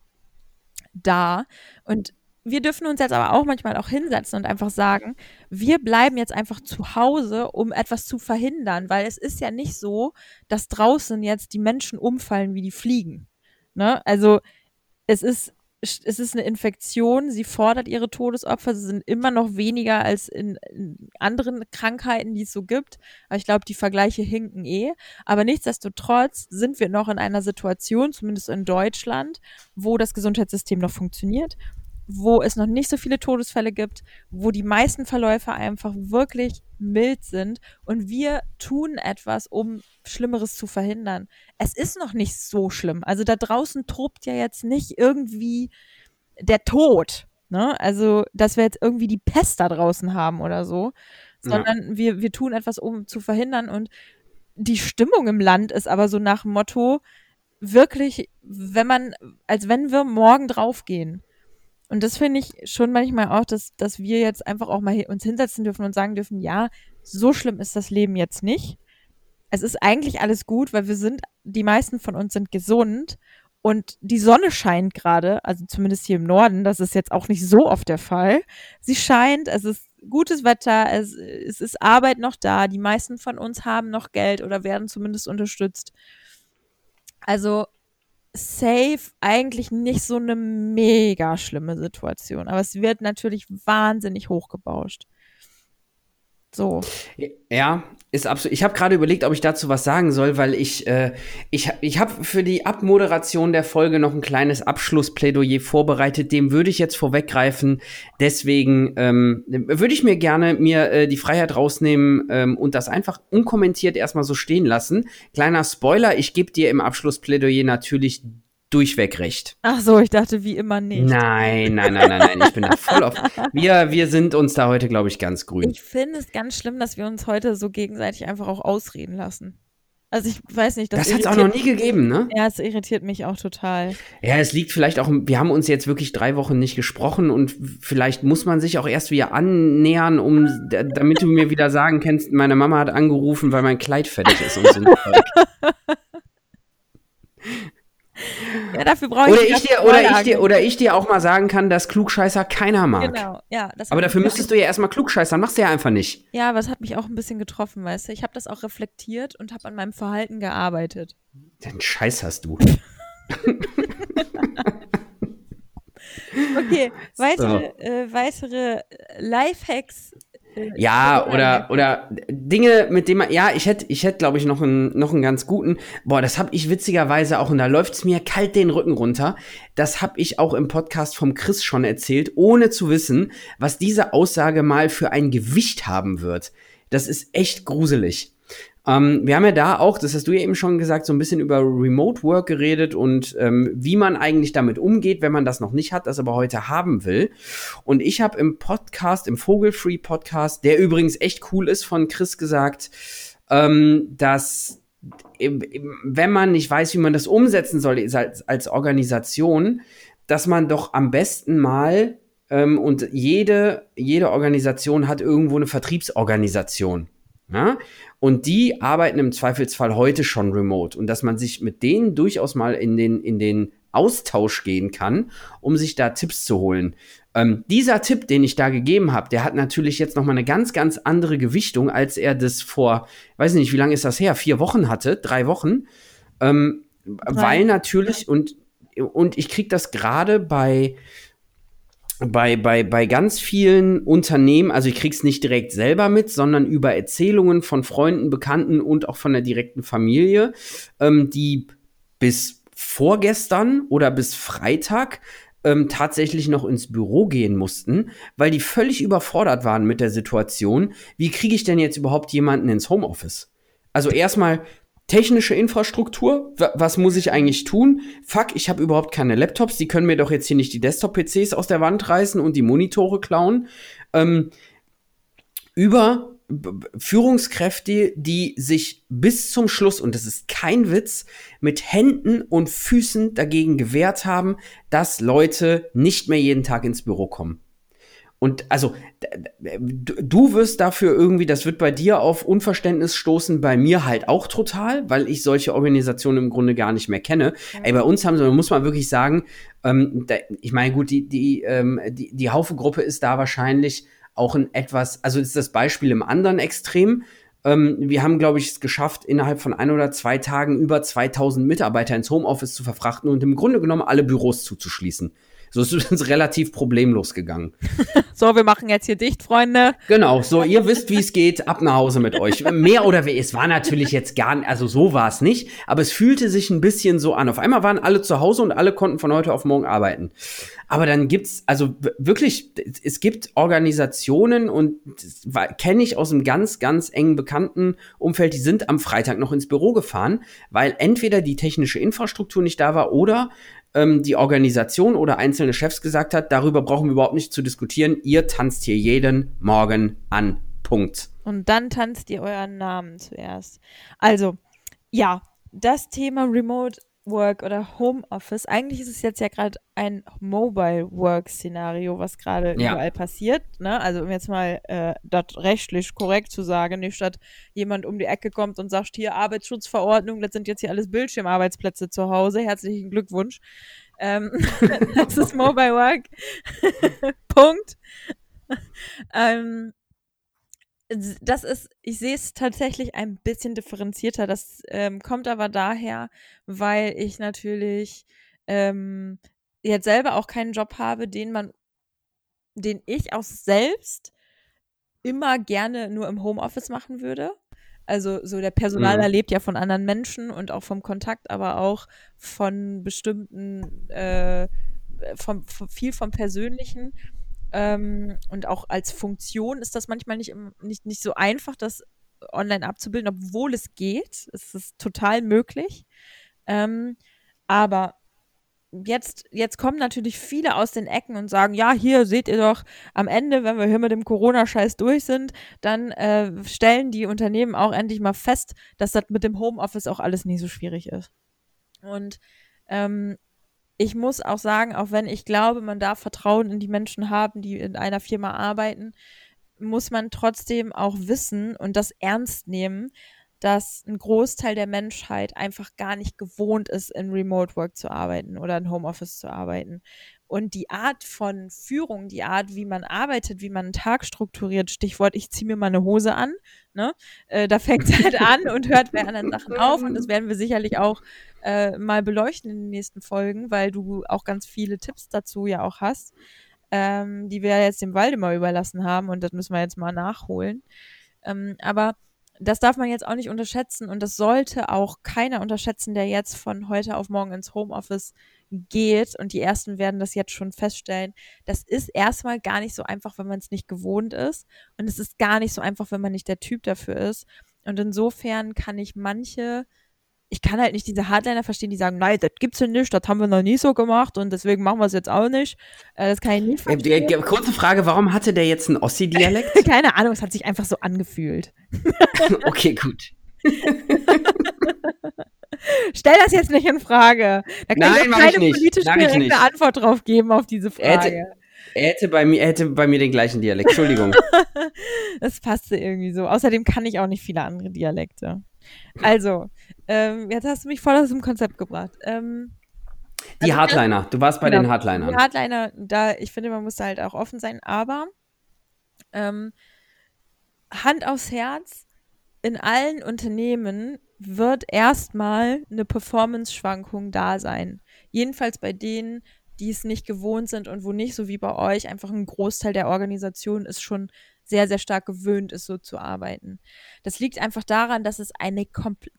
da. Und wir dürfen uns jetzt aber auch manchmal auch hinsetzen und einfach sagen, wir bleiben jetzt einfach zu Hause, um etwas zu verhindern, weil es ist ja nicht so, dass draußen jetzt die Menschen umfallen wie die Fliegen. Ne? Also es ist es ist eine Infektion, sie fordert ihre Todesopfer, sie sind immer noch weniger als in, in anderen Krankheiten, die es so gibt. Aber ich glaube, die Vergleiche hinken eh. Aber nichtsdestotrotz sind wir noch in einer Situation, zumindest in Deutschland, wo das Gesundheitssystem noch funktioniert, wo es noch nicht so viele Todesfälle gibt, wo die meisten Verläufe einfach wirklich mild sind und wir tun etwas, um Schlimmeres zu verhindern. Es ist noch nicht so schlimm. Also da draußen tobt ja jetzt nicht irgendwie der Tod. Ne? Also, dass wir jetzt irgendwie die Pest da draußen haben oder so, sondern ja. wir, wir tun etwas, um zu verhindern und die Stimmung im Land ist aber so nach dem Motto, wirklich, wenn man, als wenn wir morgen draufgehen. Und das finde ich schon manchmal auch, dass, dass wir jetzt einfach auch mal uns hinsetzen dürfen und sagen dürfen, ja, so schlimm ist das Leben jetzt nicht. Es ist eigentlich alles gut, weil wir sind, die meisten von uns sind gesund und die Sonne scheint gerade, also zumindest hier im Norden, das ist jetzt auch nicht so oft der Fall. Sie scheint, es ist gutes Wetter, es, es ist Arbeit noch da, die meisten von uns haben noch Geld oder werden zumindest unterstützt. Also safe eigentlich nicht so eine mega schlimme Situation, aber es wird natürlich wahnsinnig hochgebauscht. So. Ja, ist absolut. Ich habe gerade überlegt, ob ich dazu was sagen soll, weil ich äh, ich ich habe für die Abmoderation der Folge noch ein kleines Abschlussplädoyer vorbereitet. Dem würde ich jetzt vorweggreifen. Deswegen ähm, würde ich mir gerne mir äh, die Freiheit rausnehmen ähm, und das einfach unkommentiert erstmal so stehen lassen. Kleiner Spoiler: Ich gebe dir im Abschlussplädoyer natürlich durchweg recht. Ach so, ich dachte wie immer nicht. Nein, nein, nein, nein, nein. Ich bin da voll auf. Wir, wir sind uns da heute, glaube ich, ganz grün. Ich finde es ganz schlimm, dass wir uns heute so gegenseitig einfach auch ausreden lassen. Also ich weiß nicht, das, das hat es auch noch nie gegeben, ne? Ja, es irritiert mich auch total. Ja, es liegt vielleicht auch, wir haben uns jetzt wirklich drei Wochen nicht gesprochen und vielleicht muss man sich auch erst wieder annähern, um, damit du mir wieder sagen kannst, meine Mama hat angerufen, weil mein Kleid fertig ist und so. Ja, dafür brauche ich, oder ich dir oder ich dir oder ich dir auch mal sagen kann, dass Klugscheißer keiner mag. Genau, ja. Aber dafür müsstest du ja erstmal klugscheißern, machst du ja einfach nicht. Ja, aber es hat mich auch ein bisschen getroffen, weißt du. Ich habe das auch reflektiert und habe an meinem Verhalten gearbeitet. Den Scheiß hast du. okay, weitere, so. äh, weitere Lifehacks ja, oder, oder Dinge, mit denen man, ja, ich hätte, ich hätte, glaube ich, noch einen, noch einen ganz guten. Boah, das habe ich witzigerweise auch, und da läuft's mir kalt den Rücken runter. Das habe ich auch im Podcast vom Chris schon erzählt, ohne zu wissen, was diese Aussage mal für ein Gewicht haben wird. Das ist echt gruselig. Ähm, wir haben ja da auch, das hast du ja eben schon gesagt, so ein bisschen über Remote Work geredet und ähm, wie man eigentlich damit umgeht, wenn man das noch nicht hat, das aber heute haben will. Und ich habe im Podcast, im Vogelfree Podcast, der übrigens echt cool ist, von Chris gesagt, ähm, dass wenn man nicht weiß, wie man das umsetzen soll als, als Organisation, dass man doch am besten mal ähm, und jede, jede Organisation hat irgendwo eine Vertriebsorganisation. Ja? Und die arbeiten im Zweifelsfall heute schon remote. Und dass man sich mit denen durchaus mal in den, in den Austausch gehen kann, um sich da Tipps zu holen. Ähm, dieser Tipp, den ich da gegeben habe, der hat natürlich jetzt noch mal eine ganz, ganz andere Gewichtung, als er das vor, weiß nicht, wie lange ist das her, vier Wochen hatte, drei Wochen. Ähm, weil natürlich, und und ich kriege das gerade bei, bei, bei, bei ganz vielen Unternehmen, also ich krieg's nicht direkt selber mit, sondern über Erzählungen von Freunden, Bekannten und auch von der direkten Familie, ähm, die bis vorgestern oder bis Freitag ähm, tatsächlich noch ins Büro gehen mussten, weil die völlig überfordert waren mit der Situation. Wie kriege ich denn jetzt überhaupt jemanden ins Homeoffice? Also erstmal technische Infrastruktur, was muss ich eigentlich tun? Fuck, ich habe überhaupt keine Laptops, die können mir doch jetzt hier nicht die Desktop-PCs aus der Wand reißen und die Monitore klauen. Ähm, über Führungskräfte, die sich bis zum Schluss, und das ist kein Witz, mit Händen und Füßen dagegen gewehrt haben, dass Leute nicht mehr jeden Tag ins Büro kommen. Und also, du wirst dafür irgendwie, das wird bei dir auf Unverständnis stoßen, bei mir halt auch total, weil ich solche Organisationen im Grunde gar nicht mehr kenne. Ja. Ey, bei uns haben sie, muss man wirklich sagen, ähm, da, ich meine, gut, die, die, ähm, die, die Haufe-Gruppe ist da wahrscheinlich auch ein etwas, also ist das Beispiel im anderen Extrem. Ähm, wir haben, glaube ich, es geschafft, innerhalb von ein oder zwei Tagen über 2000 Mitarbeiter ins Homeoffice zu verfrachten und im Grunde genommen alle Büros zuzuschließen. So ist es relativ problemlos gegangen. so, wir machen jetzt hier dicht, Freunde. Genau, so, ihr wisst, wie es geht, ab nach Hause mit euch. Mehr oder weniger, es war natürlich jetzt gar nicht, also so war es nicht, aber es fühlte sich ein bisschen so an. Auf einmal waren alle zu Hause und alle konnten von heute auf morgen arbeiten. Aber dann gibt's, also wirklich, es gibt Organisationen und kenne ich aus einem ganz, ganz engen bekannten Umfeld, die sind am Freitag noch ins Büro gefahren, weil entweder die technische Infrastruktur nicht da war oder ähm, die Organisation oder einzelne Chefs gesagt hat, darüber brauchen wir überhaupt nicht zu diskutieren. Ihr tanzt hier jeden Morgen an. Punkt. Und dann tanzt ihr euren Namen zuerst. Also, ja, das Thema Remote Work oder Homeoffice, eigentlich ist es jetzt ja gerade ein Mobile Work Szenario, was gerade ja. überall passiert. Ne? Also um jetzt mal äh, das rechtlich korrekt zu sagen, nicht statt jemand um die Ecke kommt und sagt, hier Arbeitsschutzverordnung, das sind jetzt hier alles Bildschirmarbeitsplätze zu Hause, herzlichen Glückwunsch. Ähm, das ist Mobile Work. Punkt. ähm, das ist, ich sehe es tatsächlich ein bisschen differenzierter. Das ähm, kommt aber daher, weil ich natürlich ähm, jetzt selber auch keinen Job habe, den man, den ich auch selbst immer gerne nur im Homeoffice machen würde. Also so der Personaler mhm. lebt ja von anderen Menschen und auch vom Kontakt, aber auch von bestimmten, äh, vom, vom, viel vom Persönlichen. Ähm, und auch als Funktion ist das manchmal nicht, nicht, nicht so einfach, das online abzubilden, obwohl es geht. Es ist total möglich. Ähm, aber jetzt, jetzt kommen natürlich viele aus den Ecken und sagen, ja, hier seht ihr doch, am Ende, wenn wir hier mit dem Corona-Scheiß durch sind, dann äh, stellen die Unternehmen auch endlich mal fest, dass das mit dem Homeoffice auch alles nicht so schwierig ist. Und ähm, ich muss auch sagen, auch wenn ich glaube, man darf Vertrauen in die Menschen haben, die in einer Firma arbeiten, muss man trotzdem auch wissen und das ernst nehmen, dass ein Großteil der Menschheit einfach gar nicht gewohnt ist, in Remote Work zu arbeiten oder in Homeoffice zu arbeiten. Und die Art von Führung, die Art, wie man arbeitet, wie man einen Tag strukturiert, Stichwort, ich ziehe mir mal eine Hose an, ne? Äh, da fängt es halt an und hört bei anderen Sachen auf. Und das werden wir sicherlich auch äh, mal beleuchten in den nächsten Folgen, weil du auch ganz viele Tipps dazu ja auch hast, ähm, die wir jetzt dem Waldemar überlassen haben und das müssen wir jetzt mal nachholen. Ähm, aber das darf man jetzt auch nicht unterschätzen und das sollte auch keiner unterschätzen, der jetzt von heute auf morgen ins Homeoffice geht und die ersten werden das jetzt schon feststellen. Das ist erstmal gar nicht so einfach, wenn man es nicht gewohnt ist und es ist gar nicht so einfach, wenn man nicht der Typ dafür ist. Und insofern kann ich manche ich kann halt nicht diese Hardliner verstehen, die sagen, nein, das gibt's ja nicht, das haben wir noch nie so gemacht und deswegen machen wir es jetzt auch nicht. Äh, das kann ich nicht äh, verstehen. Äh, kurze Frage, warum hatte der jetzt einen Ossi-Dialekt? Keine Ahnung, es hat sich einfach so angefühlt. okay, gut. Stell das jetzt nicht in Frage. Da kann Nein, ich keine ich politisch korrekte Antwort drauf geben auf diese Frage. Er hätte, er hätte, bei mir, er hätte bei mir den gleichen Dialekt. Entschuldigung. das passte irgendwie so. Außerdem kann ich auch nicht viele andere Dialekte. Also, ähm, jetzt hast du mich voll aus dem Konzept gebracht. Ähm, die also, Hardliner, du warst bei genau, den Hardlinern. Die Hardliner, da, ich finde, man muss da halt auch offen sein, aber ähm, Hand aufs Herz, in allen Unternehmen wird erstmal eine Performance-Schwankung da sein. jedenfalls bei denen, die es nicht gewohnt sind und wo nicht so wie bei euch einfach ein Großteil der Organisation ist schon sehr, sehr stark gewöhnt ist, so zu arbeiten. Das liegt einfach daran, dass es eine,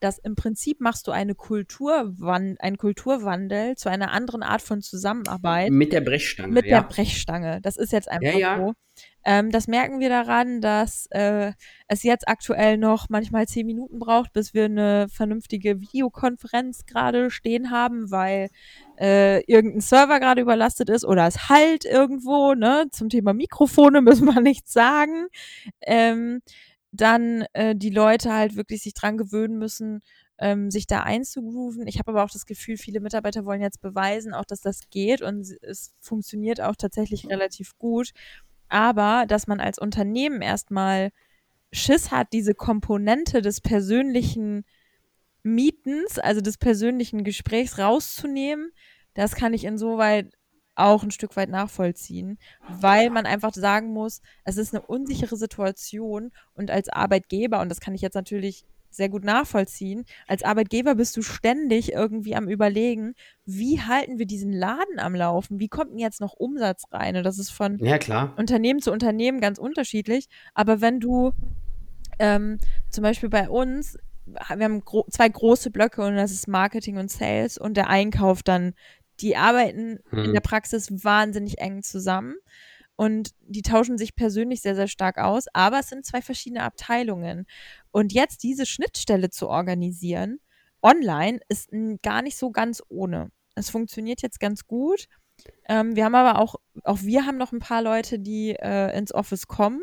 dass im Prinzip machst du eine Kulturwand, einen Kulturwandel zu einer anderen Art von Zusammenarbeit. Mit der Brechstange. Mit ja. der Brechstange. Das ist jetzt einfach ja, ja. so. Ähm, das merken wir daran, dass äh, es jetzt aktuell noch manchmal zehn Minuten braucht, bis wir eine vernünftige Videokonferenz gerade stehen haben, weil äh, irgendein Server gerade überlastet ist oder es halt irgendwo, ne? Zum Thema Mikrofone müssen wir nichts sagen. Ähm, dann äh, die Leute halt wirklich sich dran gewöhnen müssen, ähm, sich da einzugrooven. Ich habe aber auch das Gefühl, viele Mitarbeiter wollen jetzt beweisen, auch dass das geht und es funktioniert auch tatsächlich relativ gut aber dass man als Unternehmen erstmal Schiss hat, diese Komponente des persönlichen Mietens, also des persönlichen Gesprächs rauszunehmen, das kann ich insoweit auch ein Stück weit nachvollziehen, weil man einfach sagen muss, es ist eine unsichere Situation und als Arbeitgeber, und das kann ich jetzt natürlich sehr gut nachvollziehen. Als Arbeitgeber bist du ständig irgendwie am Überlegen, wie halten wir diesen Laden am Laufen? Wie kommt denn jetzt noch Umsatz rein? Und das ist von ja. Unternehmen zu Unternehmen ganz unterschiedlich. Aber wenn du ähm, zum Beispiel bei uns, wir haben gro zwei große Blöcke und das ist Marketing und Sales und der Einkauf dann, die arbeiten hm. in der Praxis wahnsinnig eng zusammen und die tauschen sich persönlich sehr, sehr stark aus, aber es sind zwei verschiedene Abteilungen. Und jetzt diese Schnittstelle zu organisieren, online, ist gar nicht so ganz ohne. Es funktioniert jetzt ganz gut. Ähm, wir haben aber auch, auch wir haben noch ein paar Leute, die äh, ins Office kommen.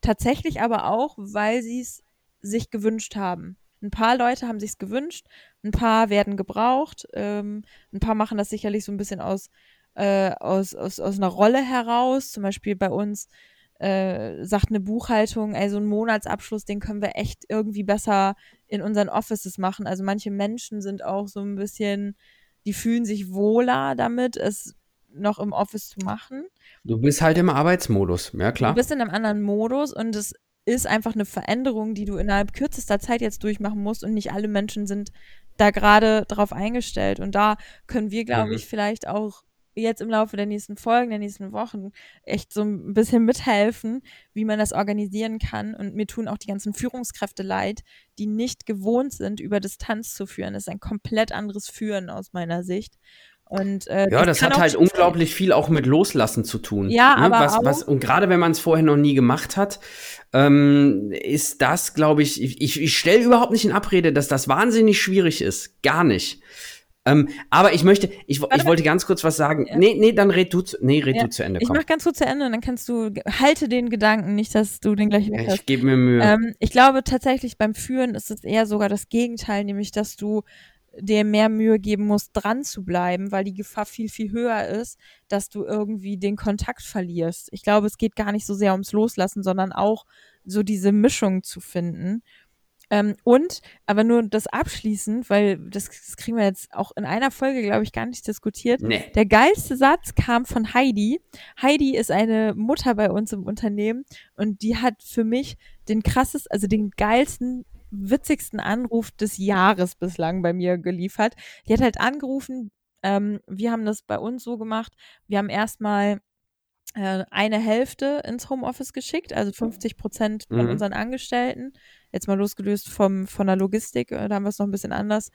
Tatsächlich aber auch, weil sie es sich gewünscht haben. Ein paar Leute haben sich es gewünscht, ein paar werden gebraucht, ähm, ein paar machen das sicherlich so ein bisschen aus äh, aus, aus, aus einer Rolle heraus. Zum Beispiel bei uns äh, sagt eine Buchhaltung, ey, so einen Monatsabschluss, den können wir echt irgendwie besser in unseren Offices machen. Also manche Menschen sind auch so ein bisschen, die fühlen sich wohler damit, es noch im Office zu machen. Du bist halt im Arbeitsmodus, ja klar. Du bist in einem anderen Modus und es ist einfach eine Veränderung, die du innerhalb kürzester Zeit jetzt durchmachen musst und nicht alle Menschen sind da gerade drauf eingestellt. Und da können wir, glaube mhm. ich, vielleicht auch jetzt im Laufe der nächsten Folgen, der nächsten Wochen echt so ein bisschen mithelfen, wie man das organisieren kann. Und mir tun auch die ganzen Führungskräfte leid, die nicht gewohnt sind, über Distanz zu führen. Das ist ein komplett anderes Führen aus meiner Sicht. Und, äh, ja, das, das hat halt unglaublich sein. viel auch mit Loslassen zu tun. Ja, ne? aber was, was, und gerade wenn man es vorher noch nie gemacht hat, ähm, ist das, glaube ich, ich, ich, ich stelle überhaupt nicht in Abrede, dass das wahnsinnig schwierig ist. Gar nicht. Ähm, aber ich möchte, ich, ich wollte ganz kurz was sagen. Ja. Nee, nee, dann red du zu, nee, red ja. du zu Ende. Komm. Ich mach ganz kurz zu Ende und dann kannst du, halte den Gedanken, nicht, dass du den gleich hast. Ich gebe mir Mühe. Ähm, ich glaube tatsächlich beim Führen ist es eher sogar das Gegenteil, nämlich, dass du dir mehr Mühe geben musst, dran zu bleiben, weil die Gefahr viel, viel höher ist, dass du irgendwie den Kontakt verlierst. Ich glaube, es geht gar nicht so sehr ums Loslassen, sondern auch so diese Mischung zu finden. Ähm, und, aber nur das abschließend, weil das, das, kriegen wir jetzt auch in einer Folge, glaube ich, gar nicht diskutiert. Nee. Der geilste Satz kam von Heidi. Heidi ist eine Mutter bei uns im Unternehmen und die hat für mich den krassesten, also den geilsten, witzigsten Anruf des Jahres bislang bei mir geliefert. Die hat halt angerufen, ähm, wir haben das bei uns so gemacht, wir haben erstmal äh, eine Hälfte ins Homeoffice geschickt, also 50 Prozent von mhm. unseren Angestellten jetzt mal losgelöst vom, von der Logistik, äh, da haben wir es noch ein bisschen anders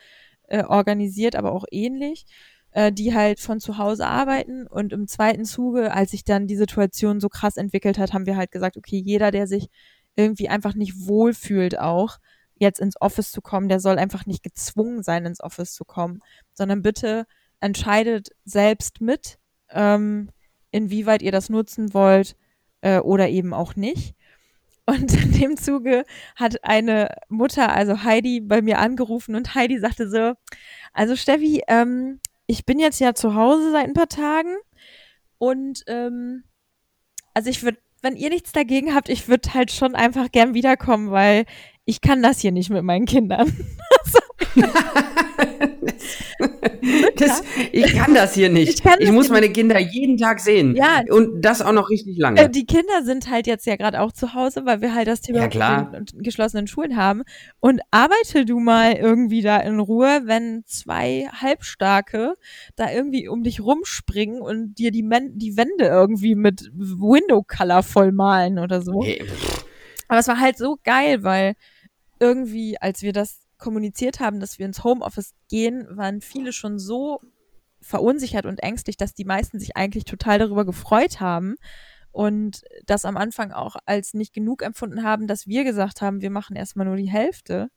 äh, organisiert, aber auch ähnlich, äh, die halt von zu Hause arbeiten. Und im zweiten Zuge, als sich dann die Situation so krass entwickelt hat, haben wir halt gesagt, okay, jeder, der sich irgendwie einfach nicht wohlfühlt auch, jetzt ins Office zu kommen, der soll einfach nicht gezwungen sein, ins Office zu kommen, sondern bitte entscheidet selbst mit, ähm, inwieweit ihr das nutzen wollt äh, oder eben auch nicht. Und in dem Zuge hat eine Mutter, also Heidi, bei mir angerufen und Heidi sagte so, also Steffi, ähm, ich bin jetzt ja zu Hause seit ein paar Tagen und ähm, also ich würde, wenn ihr nichts dagegen habt, ich würde halt schon einfach gern wiederkommen, weil ich kann das hier nicht mit meinen Kindern. das, ich kann das hier nicht. Ich, ich muss meine Kinder jeden Tag sehen. Ja. Und das auch noch richtig lange. Äh, die Kinder sind halt jetzt ja gerade auch zu Hause, weil wir halt das Thema ja, geschlossenen Schulen haben. Und arbeite du mal irgendwie da in Ruhe, wenn zwei Halbstarke da irgendwie um dich rumspringen und dir die, Men die Wände irgendwie mit Window Color voll malen oder so. Hey. Aber es war halt so geil, weil irgendwie, als wir das kommuniziert haben, dass wir ins Homeoffice gehen, waren viele schon so verunsichert und ängstlich, dass die meisten sich eigentlich total darüber gefreut haben und das am Anfang auch als nicht genug empfunden haben, dass wir gesagt haben, wir machen erstmal nur die Hälfte.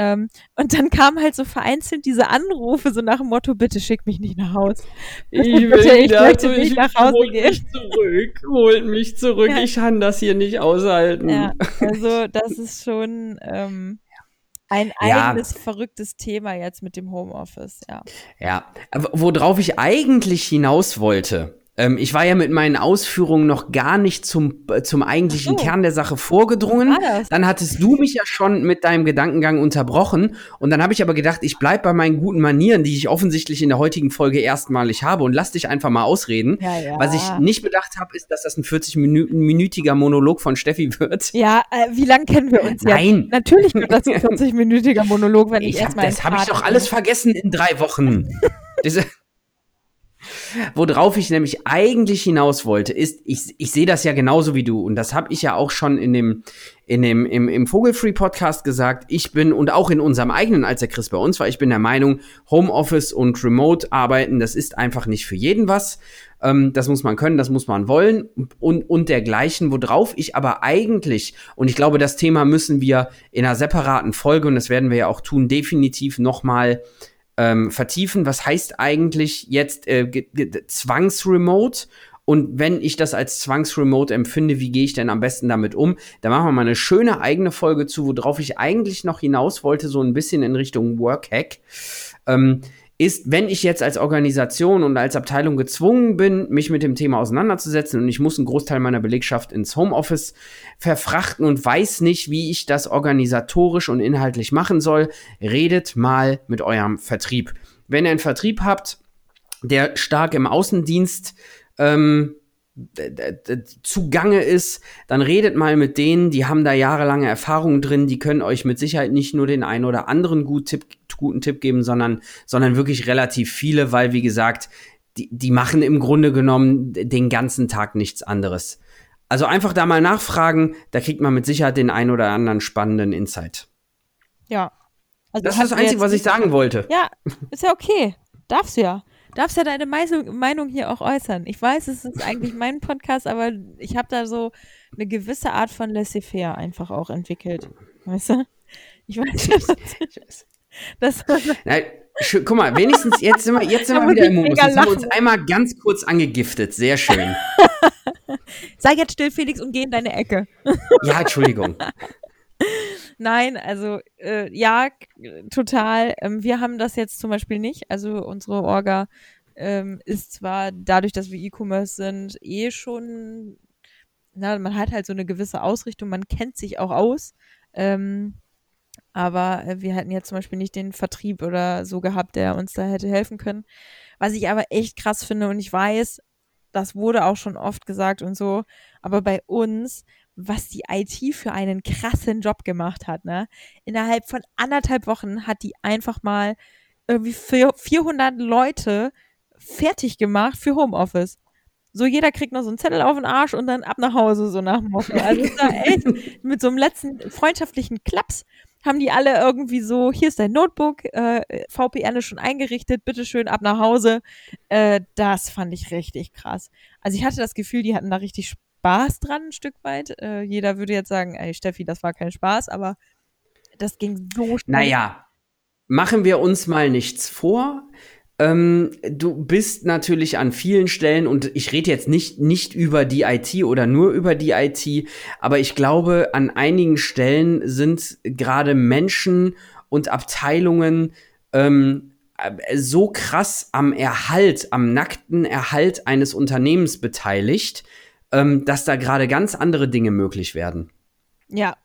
Ähm, und dann kamen halt so vereinzelt diese Anrufe, so nach dem Motto, bitte schick mich nicht nach Hause. Ich, will bitte, ich möchte nicht nach Hause holt gehen. Mich zurück, holt mich zurück, ja. ich kann das hier nicht aushalten. Ja, also das ist schon ähm, ein eigenes ja. verrücktes Thema jetzt mit dem Homeoffice, ja. Ja, worauf ich eigentlich hinaus wollte, ähm, ich war ja mit meinen Ausführungen noch gar nicht zum, äh, zum eigentlichen so. Kern der Sache vorgedrungen. Dann hattest du mich ja schon mit deinem Gedankengang unterbrochen. Und dann habe ich aber gedacht, ich bleib bei meinen guten Manieren, die ich offensichtlich in der heutigen Folge erstmalig habe und lass dich einfach mal ausreden. Ja, ja. Was ich nicht bedacht habe, ist, dass das ein 40-minütiger Monolog von Steffi wird. Ja, äh, wie lange kennen wir uns Nein. Jetzt? Natürlich wird das ein 40-minütiger Monolog, wenn ich, ich erstmal. Das habe ich doch alles vergessen in drei Wochen. Worauf ich nämlich eigentlich hinaus wollte, ist, ich, ich sehe das ja genauso wie du und das habe ich ja auch schon in dem, in dem im, im Vogelfree Podcast gesagt. Ich bin und auch in unserem eigenen, als der Chris bei uns war, ich bin der Meinung, Homeoffice und Remote arbeiten, das ist einfach nicht für jeden was. Ähm, das muss man können, das muss man wollen und, und dergleichen, worauf ich aber eigentlich, und ich glaube, das Thema müssen wir in einer separaten Folge, und das werden wir ja auch tun, definitiv nochmal ähm, vertiefen. Was heißt eigentlich jetzt äh, Zwangsremote? Und wenn ich das als Zwangsremote empfinde, wie gehe ich denn am besten damit um? Da machen wir mal eine schöne eigene Folge zu, worauf ich eigentlich noch hinaus wollte, so ein bisschen in Richtung Workhack. Ähm, ist, wenn ich jetzt als Organisation und als Abteilung gezwungen bin, mich mit dem Thema auseinanderzusetzen und ich muss einen Großteil meiner Belegschaft ins Homeoffice verfrachten und weiß nicht, wie ich das organisatorisch und inhaltlich machen soll, redet mal mit eurem Vertrieb. Wenn ihr einen Vertrieb habt, der stark im Außendienst ähm, zugange ist, dann redet mal mit denen, die haben da jahrelange Erfahrung drin, die können euch mit Sicherheit nicht nur den einen oder anderen gut Tipp, guten Tipp geben, sondern, sondern wirklich relativ viele, weil, wie gesagt, die, die machen im Grunde genommen den ganzen Tag nichts anderes. Also einfach da mal nachfragen, da kriegt man mit Sicherheit den einen oder anderen spannenden Insight. Ja. Also das ist das Einzige, was ich sagen wollte. Ja, ist ja okay. Darfst du ja darfst ja deine Meinung hier auch äußern. Ich weiß, es ist eigentlich mein Podcast, aber ich habe da so eine gewisse Art von laissez-faire einfach auch entwickelt. Weißt du? Ich weiß nicht. Das, das Nein, guck mal, wenigstens jetzt sind wir, jetzt sind wir wieder im Modus. Jetzt haben wir uns einmal ganz kurz angegiftet. Sehr schön. Sei jetzt still, Felix, und geh in deine Ecke. ja, Entschuldigung. Nein, also äh, ja, total. Ähm, wir haben das jetzt zum Beispiel nicht. Also unsere Orga ähm, ist zwar dadurch, dass wir E-Commerce sind, eh schon, na, man hat halt so eine gewisse Ausrichtung, man kennt sich auch aus. Ähm, aber äh, wir hätten jetzt zum Beispiel nicht den Vertrieb oder so gehabt, der uns da hätte helfen können. Was ich aber echt krass finde und ich weiß, das wurde auch schon oft gesagt und so, aber bei uns was die IT für einen krassen Job gemacht hat, ne? Innerhalb von anderthalb Wochen hat die einfach mal irgendwie 400 Leute fertig gemacht für Homeoffice. So jeder kriegt noch so einen Zettel auf den Arsch und dann ab nach Hause, so nach dem Motto. Also echt, mit so einem letzten freundschaftlichen Klaps haben die alle irgendwie so, hier ist dein Notebook, äh, VPN ist schon eingerichtet, bitteschön ab nach Hause. Äh, das fand ich richtig krass. Also ich hatte das Gefühl, die hatten da richtig Spaß dran, ein Stück weit. Äh, jeder würde jetzt sagen, ey, Steffi, das war kein Spaß, aber das ging so schnell. Naja, machen wir uns mal nichts vor. Ähm, du bist natürlich an vielen Stellen, und ich rede jetzt nicht, nicht über die IT oder nur über die IT, aber ich glaube, an einigen Stellen sind gerade Menschen und Abteilungen ähm, so krass am Erhalt, am nackten Erhalt eines Unternehmens beteiligt, ähm, dass da gerade ganz andere Dinge möglich werden. Ja.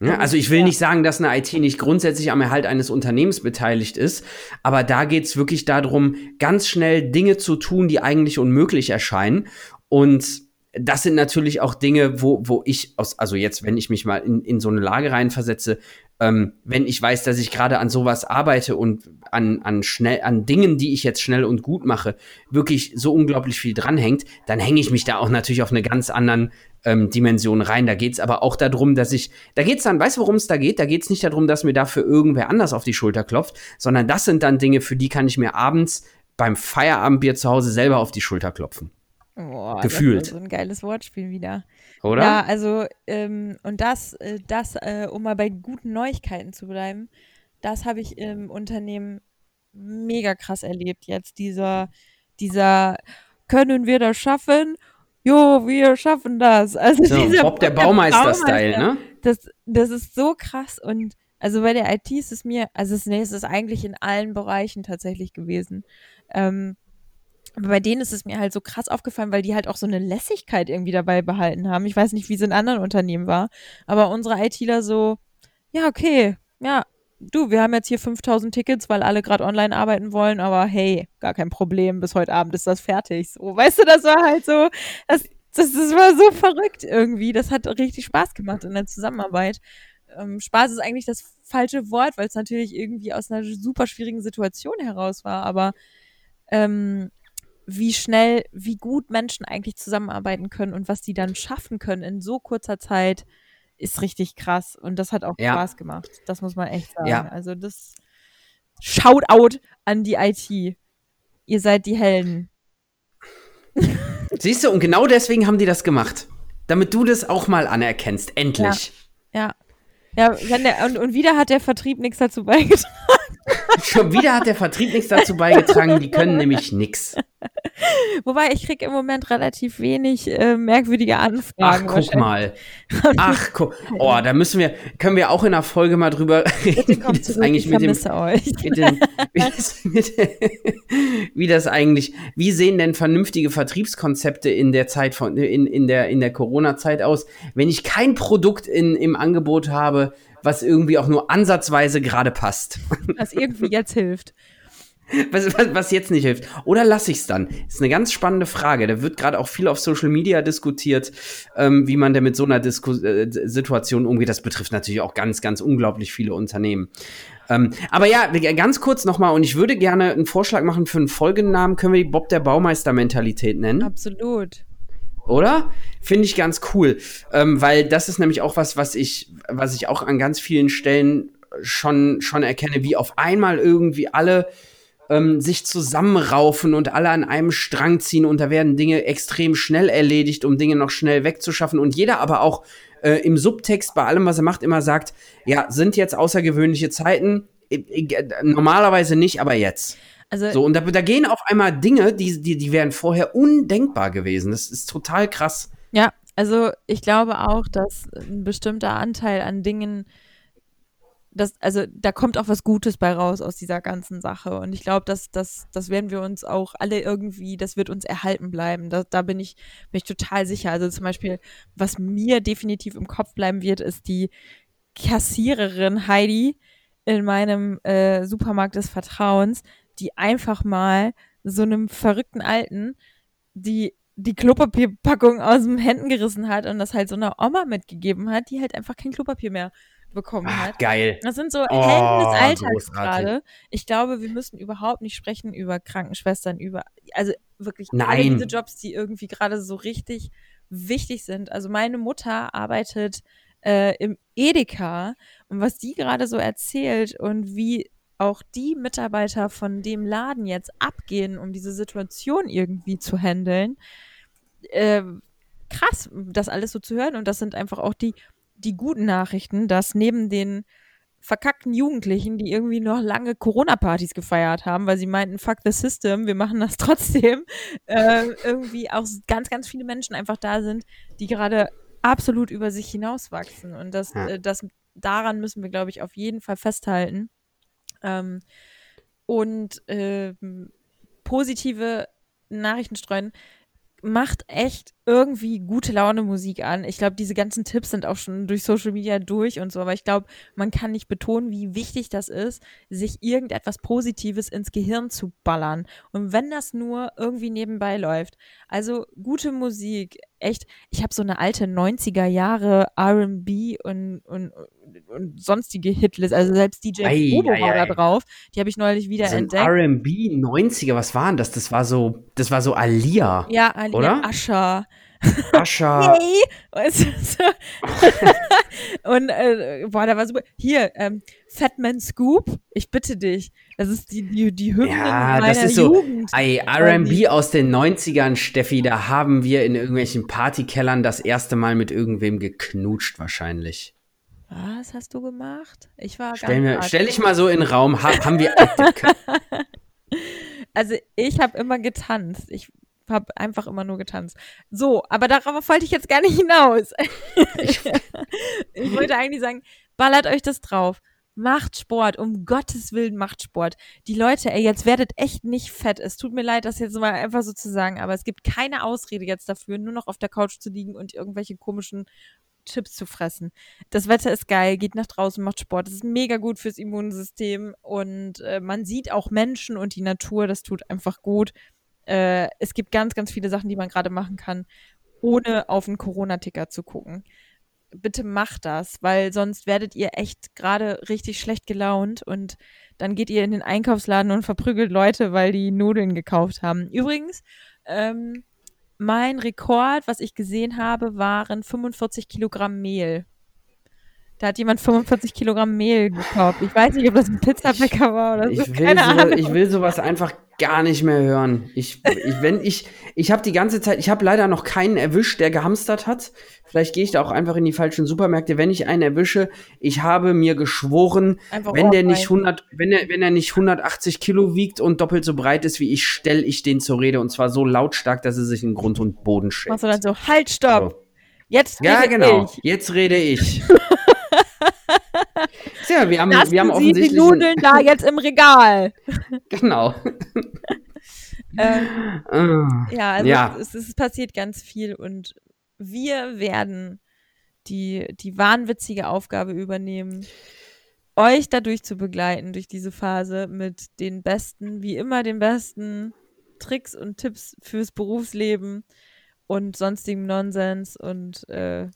Ja, also ich will ja. nicht sagen, dass eine IT nicht grundsätzlich am Erhalt eines Unternehmens beteiligt ist, aber da geht es wirklich darum, ganz schnell Dinge zu tun, die eigentlich unmöglich erscheinen. Und das sind natürlich auch Dinge, wo, wo ich aus, also jetzt, wenn ich mich mal in, in so eine Lage reinversetze, ähm, wenn ich weiß, dass ich gerade an sowas arbeite und an, an schnell, an Dingen, die ich jetzt schnell und gut mache, wirklich so unglaublich viel dranhängt, dann hänge ich mich da auch natürlich auf eine ganz anderen ähm, Dimension rein. Da geht's aber auch darum, dass ich, da geht's dann, weißt du, worum es da geht? Da geht's nicht darum, dass mir dafür irgendwer anders auf die Schulter klopft, sondern das sind dann Dinge, für die kann ich mir abends beim Feierabendbier zu Hause selber auf die Schulter klopfen. Boah, Gefühlt. So ein geiles Wortspiel wieder. Oder? Ja, also, ähm, und das, äh, das äh, um mal bei guten Neuigkeiten zu bleiben, das habe ich im Unternehmen mega krass erlebt. Jetzt dieser, dieser, können wir das schaffen? Jo, wir schaffen das. Also so, dieser Bob der Baumeister-Style, ne? Das, das ist so krass und also bei der IT ist es mir, also es, nee, es ist eigentlich in allen Bereichen tatsächlich gewesen. Ähm, aber bei denen ist es mir halt so krass aufgefallen, weil die halt auch so eine Lässigkeit irgendwie dabei behalten haben. Ich weiß nicht, wie es in anderen Unternehmen war, aber unsere ITler so, ja, okay, ja, du, wir haben jetzt hier 5000 Tickets, weil alle gerade online arbeiten wollen, aber hey, gar kein Problem, bis heute Abend ist das fertig. So, weißt du, das war halt so, das, das, das war so verrückt irgendwie. Das hat richtig Spaß gemacht in der Zusammenarbeit. Ähm, Spaß ist eigentlich das falsche Wort, weil es natürlich irgendwie aus einer super schwierigen Situation heraus war, aber ähm, wie schnell, wie gut Menschen eigentlich zusammenarbeiten können und was die dann schaffen können in so kurzer Zeit, ist richtig krass. Und das hat auch ja. Spaß gemacht. Das muss man echt sagen. Ja. Also das Shoutout an die IT. Ihr seid die Helden. Siehst du, und genau deswegen haben die das gemacht. Damit du das auch mal anerkennst. Endlich. Ja. Ja, ja der, und, und wieder hat der Vertrieb nichts dazu beigetragen. Schon wieder hat der Vertrieb nichts dazu beigetragen, die können nämlich nichts. Wobei ich kriege im Moment relativ wenig äh, merkwürdige Anfragen. Ach, guck mal. Ach, guck. Oh, da müssen wir, können wir auch in der Folge mal drüber reden, wie das eigentlich mit dem, mit dem wie, das, mit, wie das eigentlich, wie sehen denn vernünftige Vertriebskonzepte in der Zeit von, in, in der, in der Corona-Zeit aus, wenn ich kein Produkt in, im Angebot habe, was irgendwie auch nur ansatzweise gerade passt. Was irgendwie jetzt hilft. Was, was, was, jetzt nicht hilft. Oder lasse ich es dann? Ist eine ganz spannende Frage. Da wird gerade auch viel auf Social Media diskutiert, ähm, wie man denn mit so einer Disku äh, Situation umgeht. Das betrifft natürlich auch ganz, ganz unglaublich viele Unternehmen. Ähm, aber ja, ganz kurz nochmal, und ich würde gerne einen Vorschlag machen für einen Folgennamen. Können wir die Bob der Baumeister-Mentalität nennen? Absolut. Oder? Finde ich ganz cool. Ähm, weil das ist nämlich auch was, was ich, was ich auch an ganz vielen Stellen schon, schon erkenne, wie auf einmal irgendwie alle ähm, sich zusammenraufen und alle an einem Strang ziehen und da werden Dinge extrem schnell erledigt, um Dinge noch schnell wegzuschaffen und jeder aber auch äh, im Subtext bei allem, was er macht, immer sagt, ja, sind jetzt außergewöhnliche Zeiten, normalerweise nicht, aber jetzt. Also, so, und da, da gehen auf einmal Dinge, die, die, die wären vorher undenkbar gewesen. Das ist total krass. Ja, also ich glaube auch, dass ein bestimmter Anteil an Dingen, das, also da kommt auch was Gutes bei raus aus dieser ganzen Sache. Und ich glaube, dass das, das werden wir uns auch alle irgendwie, das wird uns erhalten bleiben. Da, da bin, ich, bin ich total sicher. Also zum Beispiel, was mir definitiv im Kopf bleiben wird, ist die Kassiererin Heidi in meinem äh, Supermarkt des Vertrauens, die einfach mal so einem verrückten Alten die die Klopapierpackung aus den Händen gerissen hat und das halt so einer Oma mitgegeben hat, die halt einfach kein Klopapier mehr bekommen Ach, hat. Geil. Das sind so oh, Helden des Alltags gerade. Ich glaube, wir müssen überhaupt nicht sprechen über Krankenschwestern, über, also wirklich Nein. alle diese Jobs, die irgendwie gerade so richtig wichtig sind. Also meine Mutter arbeitet äh, im Edeka und was die gerade so erzählt und wie auch die Mitarbeiter von dem Laden jetzt abgehen, um diese Situation irgendwie zu handeln. Äh, krass, das alles so zu hören. Und das sind einfach auch die, die guten Nachrichten, dass neben den verkackten Jugendlichen, die irgendwie noch lange Corona-Partys gefeiert haben, weil sie meinten, fuck the system, wir machen das trotzdem, äh, irgendwie auch ganz, ganz viele Menschen einfach da sind, die gerade absolut über sich hinauswachsen. Und das, ja. äh, das daran müssen wir, glaube ich, auf jeden Fall festhalten. Ähm, und äh, positive Nachrichten streuen. macht echt irgendwie gute Laune Musik an. Ich glaube, diese ganzen Tipps sind auch schon durch Social Media durch und so, aber ich glaube, man kann nicht betonen, wie wichtig das ist, sich irgendetwas Positives ins Gehirn zu ballern. Und wenn das nur irgendwie nebenbei läuft. Also gute Musik, echt, ich habe so eine alte 90er Jahre RB und, und, und sonstige Hitlist, also selbst DJ Ei, Bobo ei, war da ei. drauf. Die habe ich neulich wieder So entdeckt. R&B 90er, was waren das? Das war so, das war so Alia, Ja, Alia Oder? Ascher. Ascha. So. und äh, boah, da war super. Hier, ähm, Fatman Scoop, ich bitte dich. Das ist die, die, die Hymne Ja, meiner das ist so, Jugend. ey, R&B aus den 90ern, Steffi, da haben wir in irgendwelchen Partykellern das erste Mal mit irgendwem geknutscht wahrscheinlich. Was hast du gemacht? Ich war Stell, mir, stell dich mal so in den Raum, ha, haben wir Also ich habe immer getanzt. Ich habe einfach immer nur getanzt. So, aber darauf wollte ich jetzt gar nicht hinaus. ich wollte eigentlich sagen, ballert euch das drauf. Macht Sport, um Gottes Willen macht Sport. Die Leute, ey, jetzt werdet echt nicht fett. Es tut mir leid, das jetzt mal einfach so zu sagen, aber es gibt keine Ausrede jetzt dafür, nur noch auf der Couch zu liegen und irgendwelche komischen Chips zu fressen. Das Wetter ist geil, geht nach draußen, macht Sport. Das ist mega gut fürs Immunsystem und äh, man sieht auch Menschen und die Natur, das tut einfach gut. Äh, es gibt ganz, ganz viele Sachen, die man gerade machen kann, ohne auf einen Corona-Ticker zu gucken. Bitte macht das, weil sonst werdet ihr echt gerade richtig schlecht gelaunt und dann geht ihr in den Einkaufsladen und verprügelt Leute, weil die Nudeln gekauft haben. Übrigens, ähm, mein Rekord, was ich gesehen habe, waren 45 Kilogramm Mehl. Da hat jemand 45 Kilogramm Mehl gekauft. Ich weiß nicht, ob das ein Pizzabäcker war oder so. Ich will, Keine so, Ahnung. ich will sowas einfach gar nicht mehr hören. Ich, ich wenn ich, ich habe die ganze Zeit, ich habe leider noch keinen erwischt, der gehamstert hat. Vielleicht gehe ich da auch einfach in die falschen Supermärkte. Wenn ich einen erwische, ich habe mir geschworen, Einfach wenn der nicht 100, wenn er, wenn er nicht 180 Kilo wiegt und doppelt so breit ist wie ich, stelle ich den zur Rede und zwar so lautstark, dass er sich in Grund und Boden schämt. Machst du dann so, halt, stopp. So. Jetzt Ja, rede genau. ich. Jetzt rede ich. Tja, wir haben, Lassen wir haben Sie die offensichtlich. Nudeln da jetzt im Regal. genau. Ähm, Ah. ja, also Ja. Es, es passiert ganz viel und wir werden die, die wahnwitzige Aufgabe übernehmen, euch dadurch zu begleiten, durch diese Phase mit den besten, wie immer den besten Tricks und Tipps fürs Berufsleben und sonstigem Nonsens und äh,